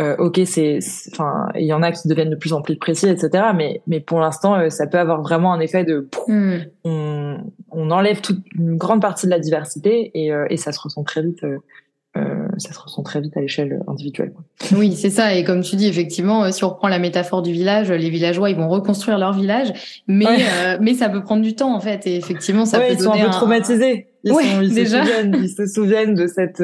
euh, ok, c'est, enfin, il y en a qui deviennent de plus en plus précis, etc. Mais, mais pour l'instant, euh, ça peut avoir vraiment un effet de, hmm. on, on, enlève toute une grande partie de la diversité et, euh, et ça se ressent très vite. Ça se ressent très vite à l'échelle individuelle. Oui, c'est ça. Et comme tu dis, effectivement, si on reprend la métaphore du village, les villageois, ils vont reconstruire leur village, mais mais ça peut prendre du temps en fait. Et effectivement, ça peut ils sont un peu traumatisés. Ils, ils se souviennent, ils se souviennent de cette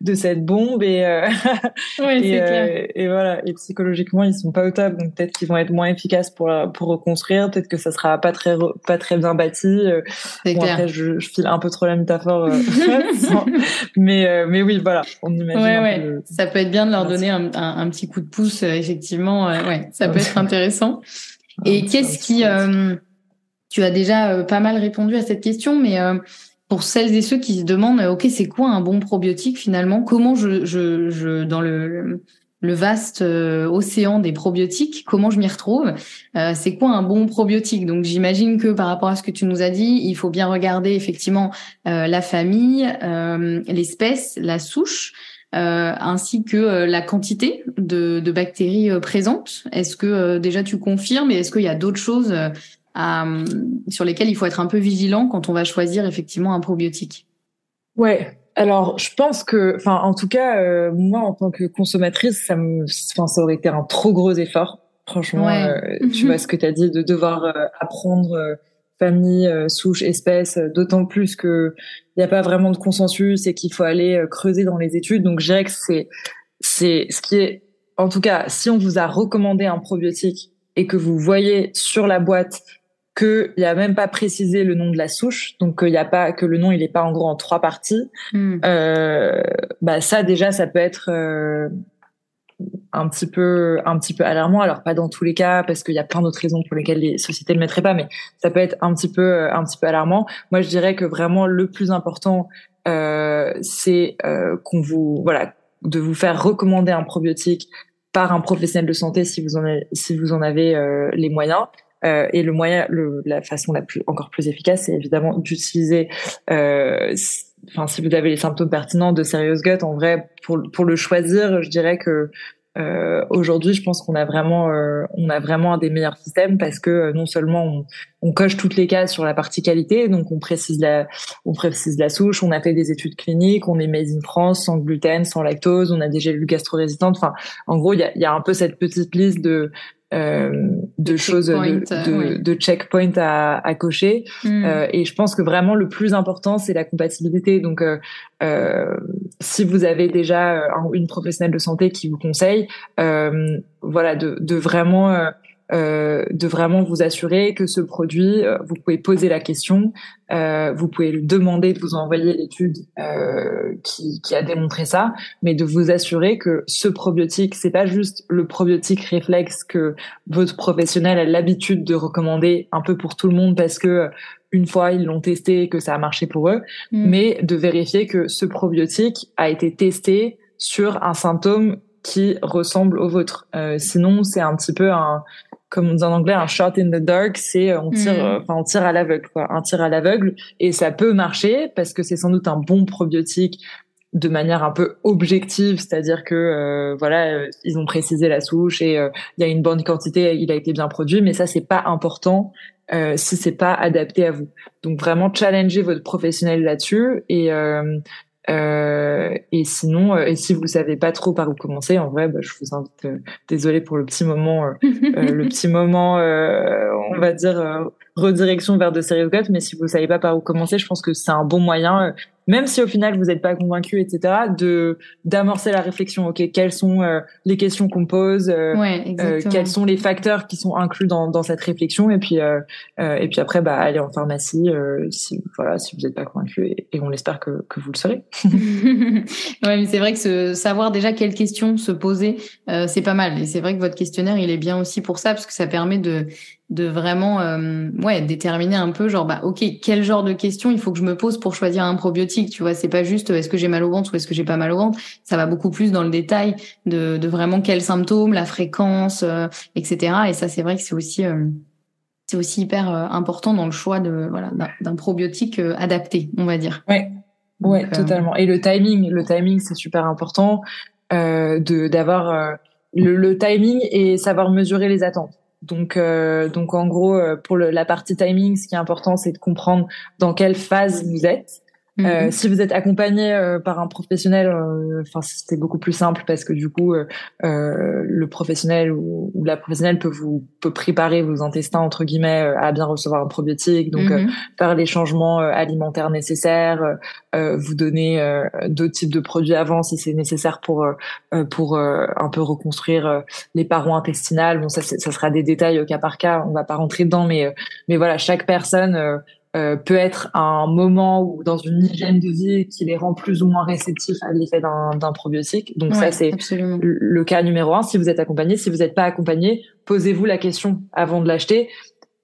de cette bombe et euh, et, euh, et, voilà. Et psychologiquement, ils sont pas au top, donc peut-être qu'ils vont être moins efficaces pour pour reconstruire. Peut-être que ça sera pas très pas très bien bâti. Euh. Bon, après, je, je, file un peu trop la métaphore, euh, mais mais oui, voilà. On imagine. Ouais, ouais. Ça peut être bien de leur donner un, un, un petit coup de pouce, effectivement. ouais, ça peut être intéressant. Et qu'est-ce qui tu as déjà pas mal répondu à cette question, mais pour celles et ceux qui se demandent, ok, c'est quoi un bon probiotique finalement? Comment je, je, je dans le, le vaste euh, océan des probiotiques, comment je m'y retrouve? Euh, C'est quoi un bon probiotique? Donc j'imagine que par rapport à ce que tu nous as dit, il faut bien regarder effectivement euh, la famille, l'espèce, la souche. ainsi que la quantité de, de bactéries présentes. Est-ce que déjà tu confirmes et est-ce qu'il y a d'autres choses sur lesquelles il faut être un peu vigilant quand on va choisir effectivement un probiotique Ouais, alors, je pense que, enfin, en tout cas, euh, moi, en tant que consommatrice, ça me, enfin, ça aurait été un trop gros effort. Franchement, euh, tu vois ce que tu as dit, de devoir euh, apprendre famille, souche, espèce, d'autant plus que il n'y a pas vraiment de consensus et qu'il faut aller creuser dans les études. Donc, je dirais que c'est, c'est ce qui est, en tout cas, si on vous a recommandé un probiotique et que vous voyez sur la boîte qu'il n'y a même pas précisé le nom de la souche, donc il y a pas que le nom il est pas en gros en trois parties. Hmm. Euh, bah ça déjà ça peut être euh, un petit peu un petit peu alarmant. Alors pas dans tous les cas parce qu'il y a plein d'autres raisons pour lesquelles les sociétés ne mettraient pas, mais ça peut être un petit peu euh, un petit peu alarmant. Moi je dirais que vraiment le plus important euh, c'est euh, qu'on vous voilà de vous faire recommander un probiotique par un professionnel de santé si vous en avez, si vous en avez les moyens euh, et le moyen, le, la façon la plus encore plus efficace, c'est évidemment d'utiliser. Euh, enfin, si vous avez les symptômes pertinents de Serious Gut, en vrai, pour pour le choisir, je dirais que euh, aujourd'hui, je pense qu'on a vraiment, euh, on a vraiment un des meilleurs systèmes parce que euh, non seulement on, on, coche toutes les cases sur la partie qualité, donc on précise la, on précise la souche, on a fait des études cliniques, on est made in France, sans gluten, sans lactose, on a des gélules gastro-résistantes. Enfin, en gros, il y a, y a, un peu cette petite liste de de choses, de, de, de, checkpoint à, à cocher. Hmm. Euh, et je pense que vraiment le plus important, c'est la compatibilité. Donc, euh, euh si vous avez déjà une professionnelle de santé qui vous conseille, voilà, de, de vraiment euh, de vraiment vous assurer que ce produit, euh, vous pouvez poser la question, euh, vous pouvez lui demander de vous envoyer l'étude euh, qui, qui, a démontré ça, mais de vous assurer que ce probiotique, c'est pas juste le probiotique réflexe que votre professionnel a l'habitude de recommander un peu pour tout le monde parce que une fois ils l'ont testé et que ça a marché pour eux, mm. mais de vérifier que ce probiotique a été testé sur un symptôme qui ressemble au vôtre. Euh, sinon, c'est un petit peu un, comme on dit en anglais, un shot in the dark, c'est euh, on tire, mm. euh, enfin on tire à l'aveugle, quoi, un tir à l'aveugle, et ça peut marcher parce que c'est sans doute un bon probiotique de manière un peu objective, c'est-à-dire que euh, voilà, ils ont précisé la souche et il y a une bonne quantité, il a été bien produit, mais ça c'est pas important euh, si c'est pas adapté à vous. Donc vraiment challenger votre professionnel là-dessus et euh, et sinon, euh, et si vous savez pas trop par où commencer, en vrai, bah, je vous invite. Euh, désolé pour le petit moment, le petit moment, on va dire redirection vers de Serious Gut, mais si vous savez pas par où commencer, je pense que c'est un bon moyen même si au final vous n'êtes pas convaincu, etc., de d'amorcer la réflexion. Ok, quelles sont euh, les questions qu'on pose, euh, euh, quels sont les facteurs qui sont inclus dans, dans cette réflexion, et puis et puis après, bah aller en pharmacie si voilà si vous n'êtes pas convaincu, et, et on l'espère que, que vous le serez. ouais, mais c'est vrai que ce, savoir déjà quelles questions se poser, c'est pas mal. Et c'est vrai que votre questionnaire, il est bien aussi pour ça, parce que ça permet de de vraiment euh, ouais déterminer un peu genre bah ok quel genre de questions il faut que je me pose pour choisir un probiotique tu vois. C'est pas juste est-ce que j'ai mal au ventre ou est-ce que j'ai pas mal au ventre. Ça va beaucoup plus dans le détail de, de vraiment quels symptômes la fréquence euh, etc et ça c'est vrai que c'est aussi euh, c'est aussi hyper important dans le choix de voilà d'un probiotique adapté on va dire. Ouais. Ouais totalement. Et le timing le timing c'est super important de d'avoir le, le timing et savoir mesurer les attentes donc, euh, donc en gros, euh, pour le, la partie timing, ce qui est important, c'est de comprendre dans quelle phase vous êtes. Euh, mhm. si vous êtes accompagné euh, par un professionnel, euh, enfin c'était beaucoup plus simple parce que du coup le professionnel ou, la professionnelle peut vous peut préparer vos intestins entre guillemets à bien recevoir un probiotique, donc mhm. faire les changements alimentaires nécessaires, vous donner d'autres types de produits avant si c'est nécessaire pour pour un peu reconstruire les parois intestinales. Bon ça ça sera des détails au cas par cas, on va pas rentrer dedans, mais mais voilà chaque personne euh, peut être un moment ou dans une hygiène de vie qui les rend plus ou moins réceptifs à l'effet d'un probiotique. Donc ça, c'est le cas numéro un. Si vous êtes accompagné, si vous n'êtes pas accompagné, posez-vous la question avant de l'acheter.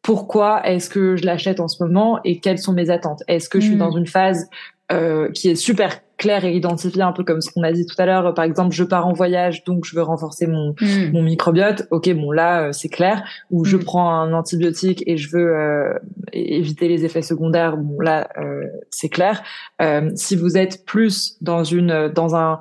Pourquoi est-ce que je l'achète en ce moment et quelles sont mes attentes? Est-ce que je suis mm. dans une phase euh, qui est super clair et identifié, un peu comme ce qu'on a dit tout à l'heure. Par exemple, je pars en voyage, donc je veux renforcer mon, hmm. mon microbiote. Ok, bon là euh, c'est clair. Ou je hmm. prends un antibiotique et je veux euh, éviter les effets secondaires. Bon là c'est clair. si vous êtes plus dans une dans un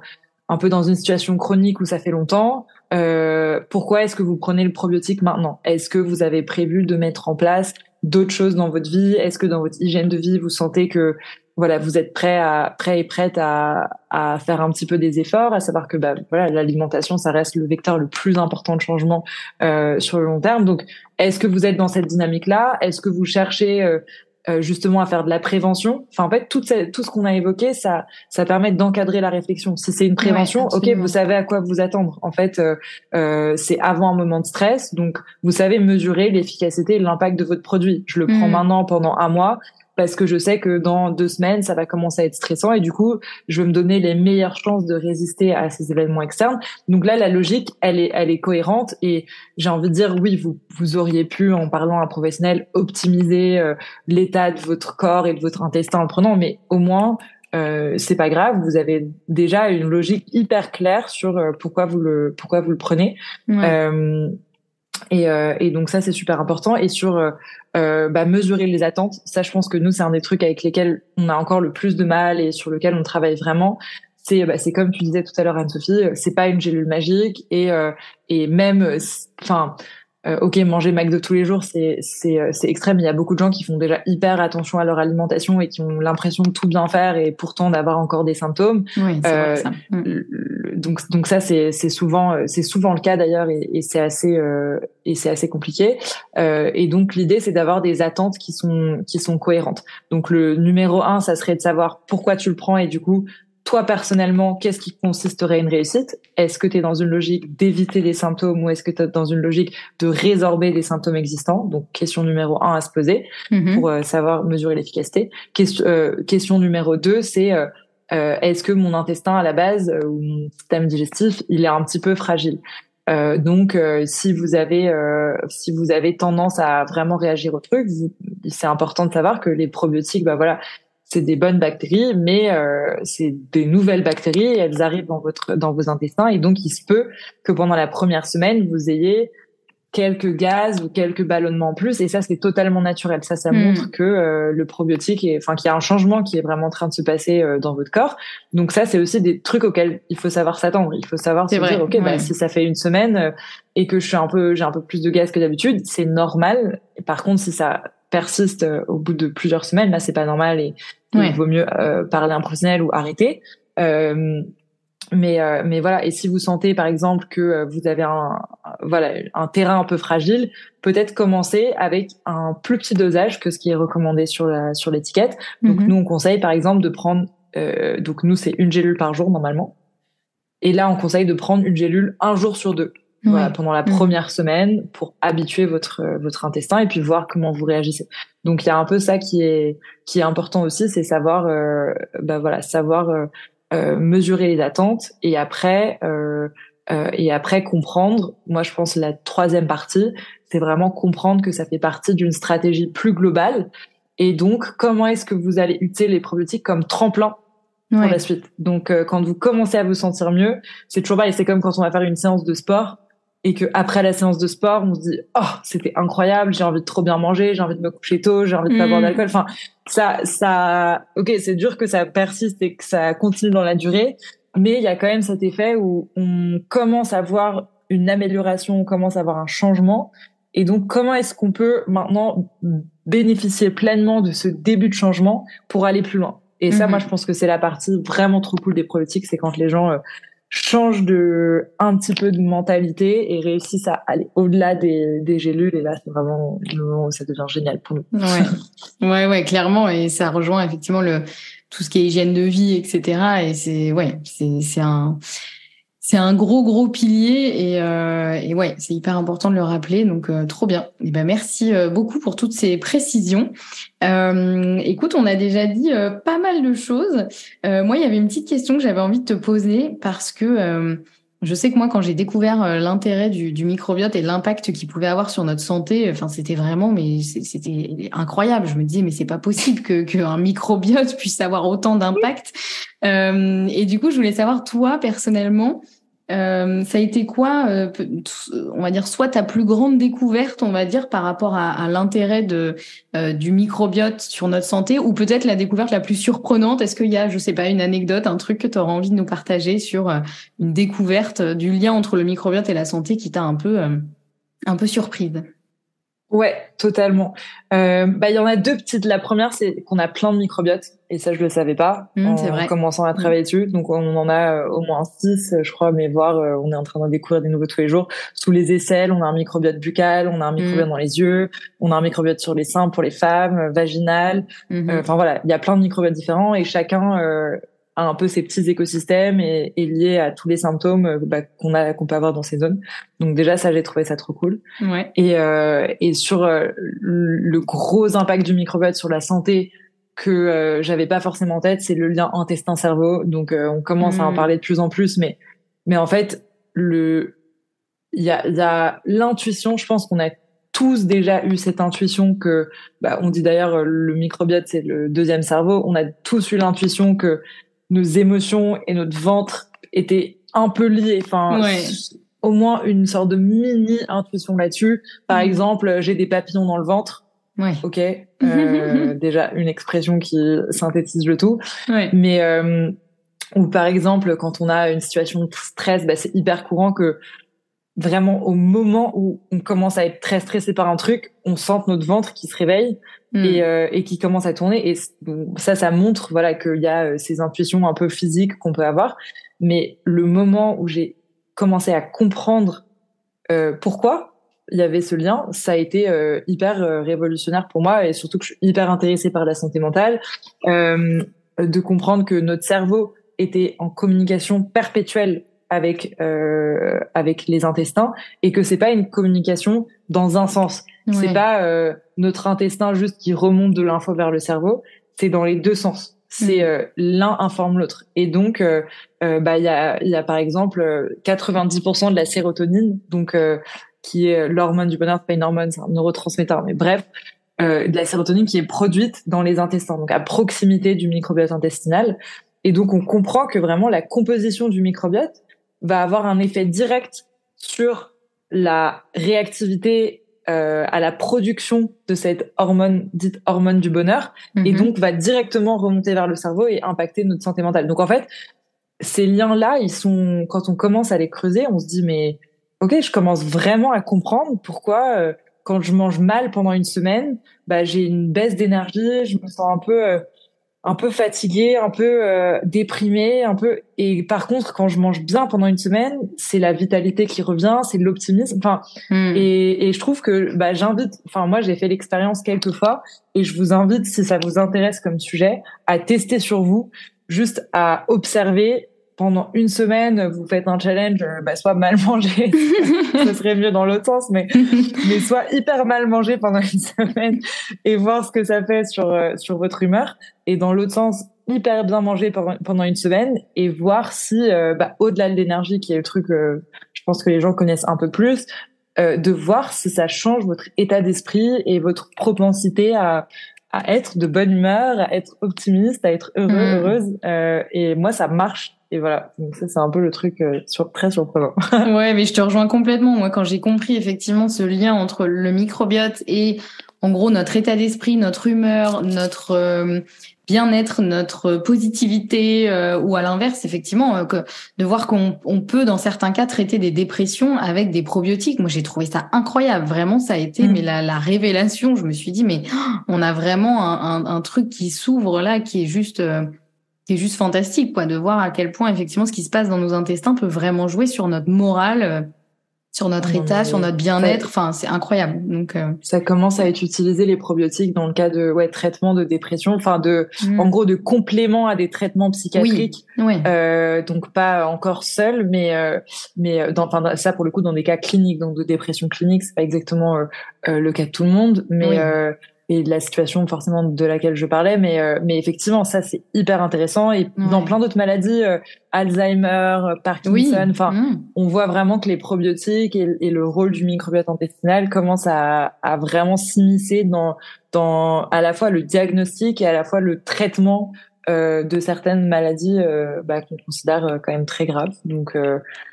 un peu dans une situation chronique où ça fait longtemps, euh, pourquoi est-ce que vous prenez le probiotique maintenant? Est-ce que vous avez prévu de mettre en place d'autres choses dans votre vie? Est-ce que dans votre hygiène de vie, vous sentez que voilà, vous êtes prêt à prêt et prête à, à faire un petit peu des efforts, à savoir que bah voilà, l'alimentation ça reste le vecteur le plus important de changement euh, sur le long terme. Donc, est-ce que vous êtes dans cette dynamique là Est-ce que vous cherchez euh, euh, justement à faire de la prévention? Enfin, en fait, tout, tout ce qu'on a évoqué, ça, ça permet d'encadrer la réflexion. Si c'est une prévention, ok, vous savez à quoi vous attendre. En fait, euh, euh, c'est avant un moment de stress, donc vous savez mesurer l'efficacité et l'impact de votre produit. Je le prends mm. maintenant pendant un mois parce que je sais que dans deux semaines, ça va commencer à être stressant et du coup, je vais me donner les meilleures chances de résister à ces événements externes. Donc là, la logique, elle est, elle est cohérente et j'ai envie de dire, oui, vous, vous auriez pu, en parlant à un professionnel, optimiser euh, l'état de votre corps et de votre intestin en le prenant, mais au moins, euh, c'est pas grave, vous avez déjà une logique hyper claire sur euh, pourquoi vous le pourquoi vous le prenez. Euh, et, euh, et, donc ça c'est super important. Et sur euh, euh, bah, mesurer les attentes ça je pense que nous c'est un des trucs avec lesquels on a encore le plus de mal et sur lequel on travaille vraiment. C'est bah, c'est comme tu disais tout à l'heure Anne-Sophie c'est pas une gélule magique. Et et même enfin euh, ok, manger McDo tous les jours, c'est c'est euh, c'est extrême. Il y a beaucoup de gens qui font déjà hyper attention à leur alimentation et qui ont l'impression de tout bien faire et pourtant d'avoir encore des symptômes. Oui, euh, ça. Mm. Donc donc ça c'est c'est souvent euh, c'est souvent le cas d'ailleurs et, et c'est assez et c'est assez compliqué. et donc l'idée c'est d'avoir des attentes qui sont qui sont cohérentes. Donc le numéro un, ça serait de savoir pourquoi tu le prends et du coup toi personnellement, qu'est-ce qui consisterait une réussite? Est-ce que tu es dans une logique d'éviter des symptômes ou est-ce que tu es dans une logique de résorber des symptômes existants? Donc question numéro un à se poser mm-hmm. pour euh, savoir mesurer l'efficacité. Question, euh, question numéro deux, c'est euh, est-ce que mon intestin à la base ou mon système digestif, il est un petit peu fragile? Donc, si vous avez si vous avez tendance à vraiment réagir au truc, c'est important de savoir que les probiotiques, bah voilà, c'est des bonnes bactéries, mais euh, c'est des nouvelles bactéries. elles arrivent dans votre dans vos intestins. Et donc il se peut que pendant la première semaine vous ayez quelques gaz ou quelques ballonnements en plus. Et ça c'est totalement naturel. Ça ça hmm. montre que euh, le probiotique est enfin qu'il y a un changement qui est vraiment en train de se passer euh, dans votre corps. Donc ça c'est aussi des trucs auxquels il faut savoir s'attendre. Il faut savoir se dire ok bah, si ça fait une semaine et que je suis un peu j'ai un peu plus de gaz que d'habitude c'est normal. Par contre si ça persiste au bout de plusieurs semaines là c'est pas normal et il vaut mieux euh, parler à un professionnel ou arrêter. Euh, mais euh, mais voilà. Et si vous sentez par exemple que vous avez un voilà un terrain un peu fragile peut-être commencer avec un plus petit dosage que ce qui est recommandé sur la sur l'étiquette. Donc mhm. nous on conseille par exemple de prendre euh, donc nous c'est une gélule par jour normalement. Et là on conseille de prendre une gélule un jour sur deux voilà, pendant la mm. première semaine pour habituer votre votre intestin et puis voir comment vous réagissez. Donc il y a un peu ça qui est qui est important aussi, c'est savoir euh, bah voilà savoir euh, euh, mesurer les attentes et après euh, euh, et après comprendre. Moi je pense la troisième partie, c'est vraiment comprendre que ça fait partie d'une stratégie plus globale et donc comment est-ce que vous allez utiliser les probiotiques comme tremplin pour la suite. Donc quand vous commencez à vous sentir mieux, c'est toujours pareil, c'est comme quand on va faire une séance de sport et que après la séance de sport, on se dit oh c'était incroyable, j'ai envie de trop bien manger, j'ai envie de me coucher tôt, j'ai envie de pas boire mm. d'alcool. Enfin ça ça ok c'est dur que ça persiste et que ça continue dans la durée, mais il y a quand même cet effet où on commence à voir une amélioration, on commence à voir un changement. Et donc comment est-ce qu'on peut maintenant bénéficier pleinement de ce début de changement pour aller plus loin? Et ça, mm-hmm. moi je pense que c'est la partie vraiment trop cool des probiotiques, c'est quand les gens euh, change de un petit peu de mentalité et réussissent à aller au-delà des, des gélules et là c'est vraiment le moment où ça devient génial pour nous. Ouais, ouais, ouais, clairement et ça rejoint effectivement le tout ce qui est hygiène de vie, etc. Et c'est ouais, c'est c'est un c'est un gros gros pilier et, euh, et ouais, c'est hyper important de le rappeler. Donc euh, trop bien. Et ben merci euh, beaucoup pour toutes ces précisions. Euh, écoute, on a déjà dit euh, pas mal de choses. moi, il y avait une petite question que j'avais envie de te poser parce que je sais que moi, quand j'ai découvert l'intérêt du, du, microbiote et l'impact qu'il pouvait avoir sur notre santé, enfin, c'était vraiment, mais c'était incroyable. Je me disais, mais c'est pas possible que qu'un microbiote puisse avoir autant d'impact. et du coup, je voulais savoir toi personnellement Euh, ça a été quoi, euh, on va dire, soit ta plus grande découverte, on va dire, par rapport à, à l'intérêt de euh, du microbiote sur notre santé, ou peut-être la découverte la plus surprenante? Est-ce qu'il y a, je sais pas, une anecdote, un truc que tu auras envie de nous partager sur euh, une découverte du lien entre le microbiote et la santé qui t'a un peu un peu surprise? Ouais, totalement. Euh, bah, il y en a deux petites. La première, c'est qu'on a plein de microbiotes, et ça, je le savais pas mmh, en commençant à mmh. travailler dessus. Donc, on en a euh, au moins six, je crois, mais voir, euh, on est en train de découvrir des nouveaux tous les jours. Sous les aisselles, on a un microbiote buccal, on a un microbiote mmh. dans les yeux, on a un microbiote sur les seins pour les femmes, euh, vaginal. Enfin voilà, il y a plein de microbiotes différents, et chacun un peu ces petits écosystèmes et, et lié à tous les symptômes euh, bah, qu'on a qu'on peut avoir dans ces zones. Donc déjà ça j'ai trouvé ça trop cool. Ouais. Et euh, et sur euh, le gros impact du microbiote sur la santé que euh, j'avais pas forcément en tête, c'est le lien intestin-cerveau. Donc on commence à en mm. parler de plus en plus, mais mais en fait le il y a y a l'intuition. Je pense qu'on a tous déjà eu cette intuition que, bah, on dit d'ailleurs le microbiote c'est le deuxième cerveau. On a tous eu l'intuition que nos émotions et notre ventre étaient un peu liés. Enfin, au moins une sorte de mini intuition là-dessus. Par mm. exemple, j'ai des papillons dans le ventre. Ouais. Ok. Euh, déjà une expression qui synthétise le tout. Ouais. Mais euh, ou par exemple, quand on a une situation de stress, bah, c'est hyper courant que vraiment au moment où on commence à être très stressé par un truc, on sente notre ventre qui se réveille hmm. et, euh, et, qui commence à tourner. Et ça, ça montre voilà qu'il y a euh, ces intuitions un peu physiques qu'on peut avoir. Mais le moment où j'ai commencé à comprendre euh, pourquoi il y avait ce lien, ça a été euh, hyper euh, révolutionnaire pour moi et surtout que je suis hyper intéressée par la santé mentale, de comprendre que notre cerveau était en communication perpétuelle avec euh, avec les intestins et que c'est pas une communication dans un sens. C'est pas euh, notre intestin juste qui remonte de l'info vers le cerveau. C'est dans les deux sens. C'est mm. euh, l'un informe l'autre. Et donc, euh, euh, bah il y a il y a par exemple 90% de la sérotonine, donc qui est l'hormone du bonheur, pas une hormone, c'est un neurotransmetteur. Mais bref, de la sérotonine qui est produite dans les intestins, donc à proximité du microbiote intestinal. Et donc, on comprend que vraiment la composition du microbiote va avoir un effet direct sur la réactivité euh, à la production de cette hormone dite hormone du bonheur et mhm. donc va directement remonter vers le cerveau et impacter notre santé mentale. Donc en fait, ces liens-là, ils sont quand on commence à les creuser, on se dit mais ok, je commence vraiment à comprendre pourquoi euh, quand je mange mal pendant une semaine, bah j'ai une baisse d'énergie, je me sens un peu euh, un peu fatigué, un peu euh, déprimé, un peu. Et par contre, quand je mange bien pendant une semaine, c'est la vitalité qui revient, c'est l'optimisme. Enfin, hmm. et, et, je trouve que bah, j'invite. Enfin, moi, j'ai fait l'expérience quelques fois, et je vous invite, si ça vous intéresse comme sujet, à tester sur vous, juste à observer pendant une semaine, vous faites un challenge, euh, bah, soit mal manger, ce serait mieux dans l'autre sens, mais, mais soit hyper mal manger pendant une semaine et voir ce que ça fait sur, euh, sur votre humeur. Et dans l'autre sens, hyper bien manger pendant une semaine et voir si, euh, bah, au-delà de l'énergie, qui est le truc, je pense que les gens connaissent un peu plus, de voir si ça change votre état d'esprit et votre propensité à, à être de bonne humeur, à être optimiste, à être heureux, mmh. heureuse. Euh, et moi, ça marche. Et voilà, donc ça c'est un peu le truc euh, sur, très surprenant. ouais, mais je te rejoins complètement. Moi, quand j'ai compris effectivement ce lien entre le microbiote et en gros notre état d'esprit, notre humeur, notre euh, bien-être, notre positivité, euh, ou à l'inverse, effectivement, euh, que, de voir qu'on on peut, dans certains cas, traiter des dépressions avec des probiotiques. Moi, j'ai trouvé ça incroyable. Vraiment, ça a été mm. mais la, la, révélation. Je me suis dit, mais on a vraiment un, un, un truc qui s'ouvre là, qui est juste... Euh, qui est juste fantastique, quoi, de voir à quel point effectivement ce qui se passe dans nos intestins peut vraiment jouer sur notre morale, sur notre état, sur notre bien-être. Enfin, c'est incroyable. Donc, euh, ça commence à être utilisé les probiotiques dans le cas de ouais traitement de dépression, enfin de, mm. en gros, de complément à des traitements psychiatriques. Oui. Euh, donc pas encore seul, mais euh, mais dans, enfin ça pour le coup dans des cas cliniques, donc de dépression clinique, c'est pas exactement euh, euh, le cas de tout le monde, mais et de la situation forcément de laquelle je parlais, mais euh, mais effectivement ça c'est hyper intéressant et dans plein d'autres maladies, euh, Alzheimer, Parkinson, enfin mmh. on voit vraiment que les probiotiques et, et, le rôle du microbiote intestinal commencent à, à vraiment s'immiscer dans dans à la fois le diagnostic et à la fois le traitement de certaines maladies bah, qu'on considère quand même très graves. Donc,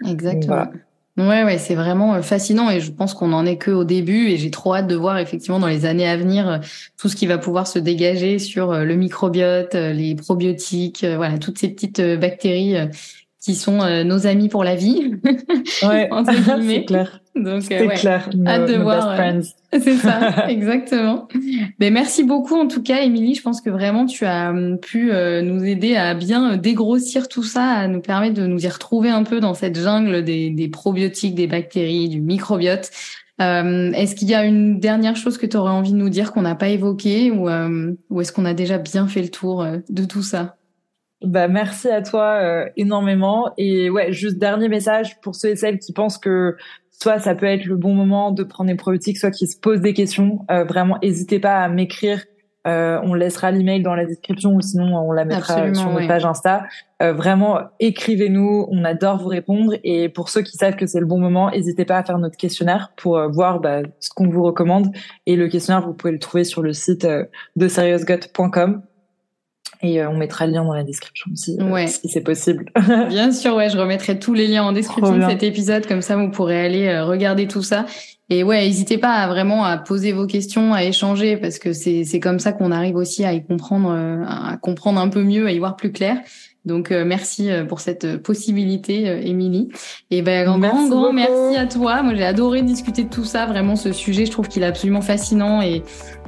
Exactement. Ouais, ouais, c'est vraiment fascinant et je pense qu'on en est que au début et j'ai trop hâte de voir effectivement dans les années à venir tout ce qui va pouvoir se dégager sur le microbiote, les probiotiques, voilà, toutes ces petites bactéries qui sont euh, nos amis pour la vie. Ouais, c'est clair. Donc, euh, c'est clair. hâte de voir. Euh, c'est ça, exactement. Mais merci beaucoup en tout cas, Émilie. Je pense que vraiment tu as pu nous aider à bien dégrossir tout ça, à nous permettre de nous y retrouver un peu dans cette jungle des, des probiotiques, des bactéries, du microbiote. Euh, est-ce qu'il y a une dernière chose que tu aurais envie de nous dire qu'on n'a pas évoqué ou, ou est-ce qu'on a déjà bien fait le tour de tout ça? Bah merci à toi euh, énormément et ouais juste dernier message pour ceux et celles qui pensent que soit ça peut être le bon moment de prendre des probiotiques, soit qui se posent des questions. Euh, vraiment, n'hésitez pas à m'écrire. Euh, on laissera l'email dans la description ou sinon on la mettra sur notre page Insta. vraiment, écrivez-nous, on adore vous répondre. Et pour ceux qui savent que c'est le bon moment, n'hésitez pas à faire notre questionnaire pour voir bah, ce qu'on vous recommande. Et le questionnaire, vous pouvez le trouver sur le site de seriousgut.com. Et euh, on mettra le lien dans la description aussi, euh, si c'est possible. Bien sûr, ouais, je remettrai tous les liens en description de cet épisode, comme ça vous pourrez aller euh, regarder tout ça. Et ouais, n'hésitez pas à vraiment à poser vos questions, à échanger, parce que c'est c'est comme ça qu'on arrive aussi à y comprendre, à comprendre un peu mieux, à y voir plus clair. Donc merci pour cette possibilité, Émilie. Et ben grand grand merci à toi. Moi j'ai adoré discuter de tout ça. Vraiment ce sujet, je trouve qu'il est absolument fascinant et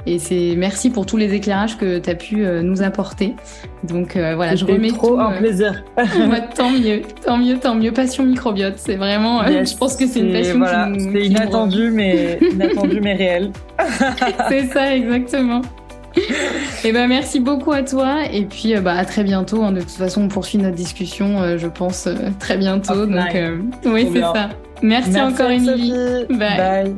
et c'est merci pour tous les éclairages que tu as pu euh, nous apporter. Donc euh, voilà, je remets trop tout, un euh, plaisir. tant mieux, tant mieux, tant mieux. Passion microbiote, c'est vraiment. je pense que c'est une passion. Voilà, c'est inattendu, mais inattendu mais réel. c'est ça, exactement. Et eh ben merci beaucoup à toi et puis bah à très bientôt. Hein. De toute façon, on poursuit notre discussion, je pense très bientôt. Donc oui, c'est ça. Merci, encore, Émilie. Bye.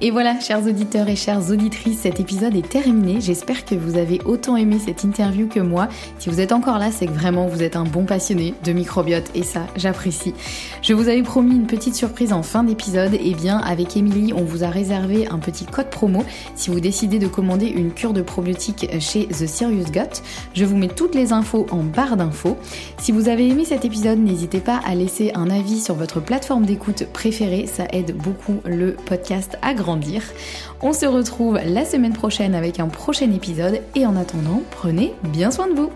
Et voilà, chers auditeurs et chères auditrices, cet épisode est terminé. J'espère que vous avez autant aimé cette interview que moi. Si vous êtes encore là, c'est que vraiment vous êtes un bon passionné de microbiote et ça, j'apprécie. Je vous avais promis une petite surprise en fin d'épisode. Et eh bien, avec Émilie, on vous a réservé un petit code promo si vous décidez de commander une cure de probiotiques chez The Serious Gut. Je vous mets toutes les infos en barre d'infos. Si vous avez aimé cet épisode, n'hésitez pas à laisser un avis sur votre plateforme d'écoute préférée. Ça aide beaucoup le podcast à on se retrouve la semaine prochaine avec un prochain épisode et en attendant, prenez bien soin de vous.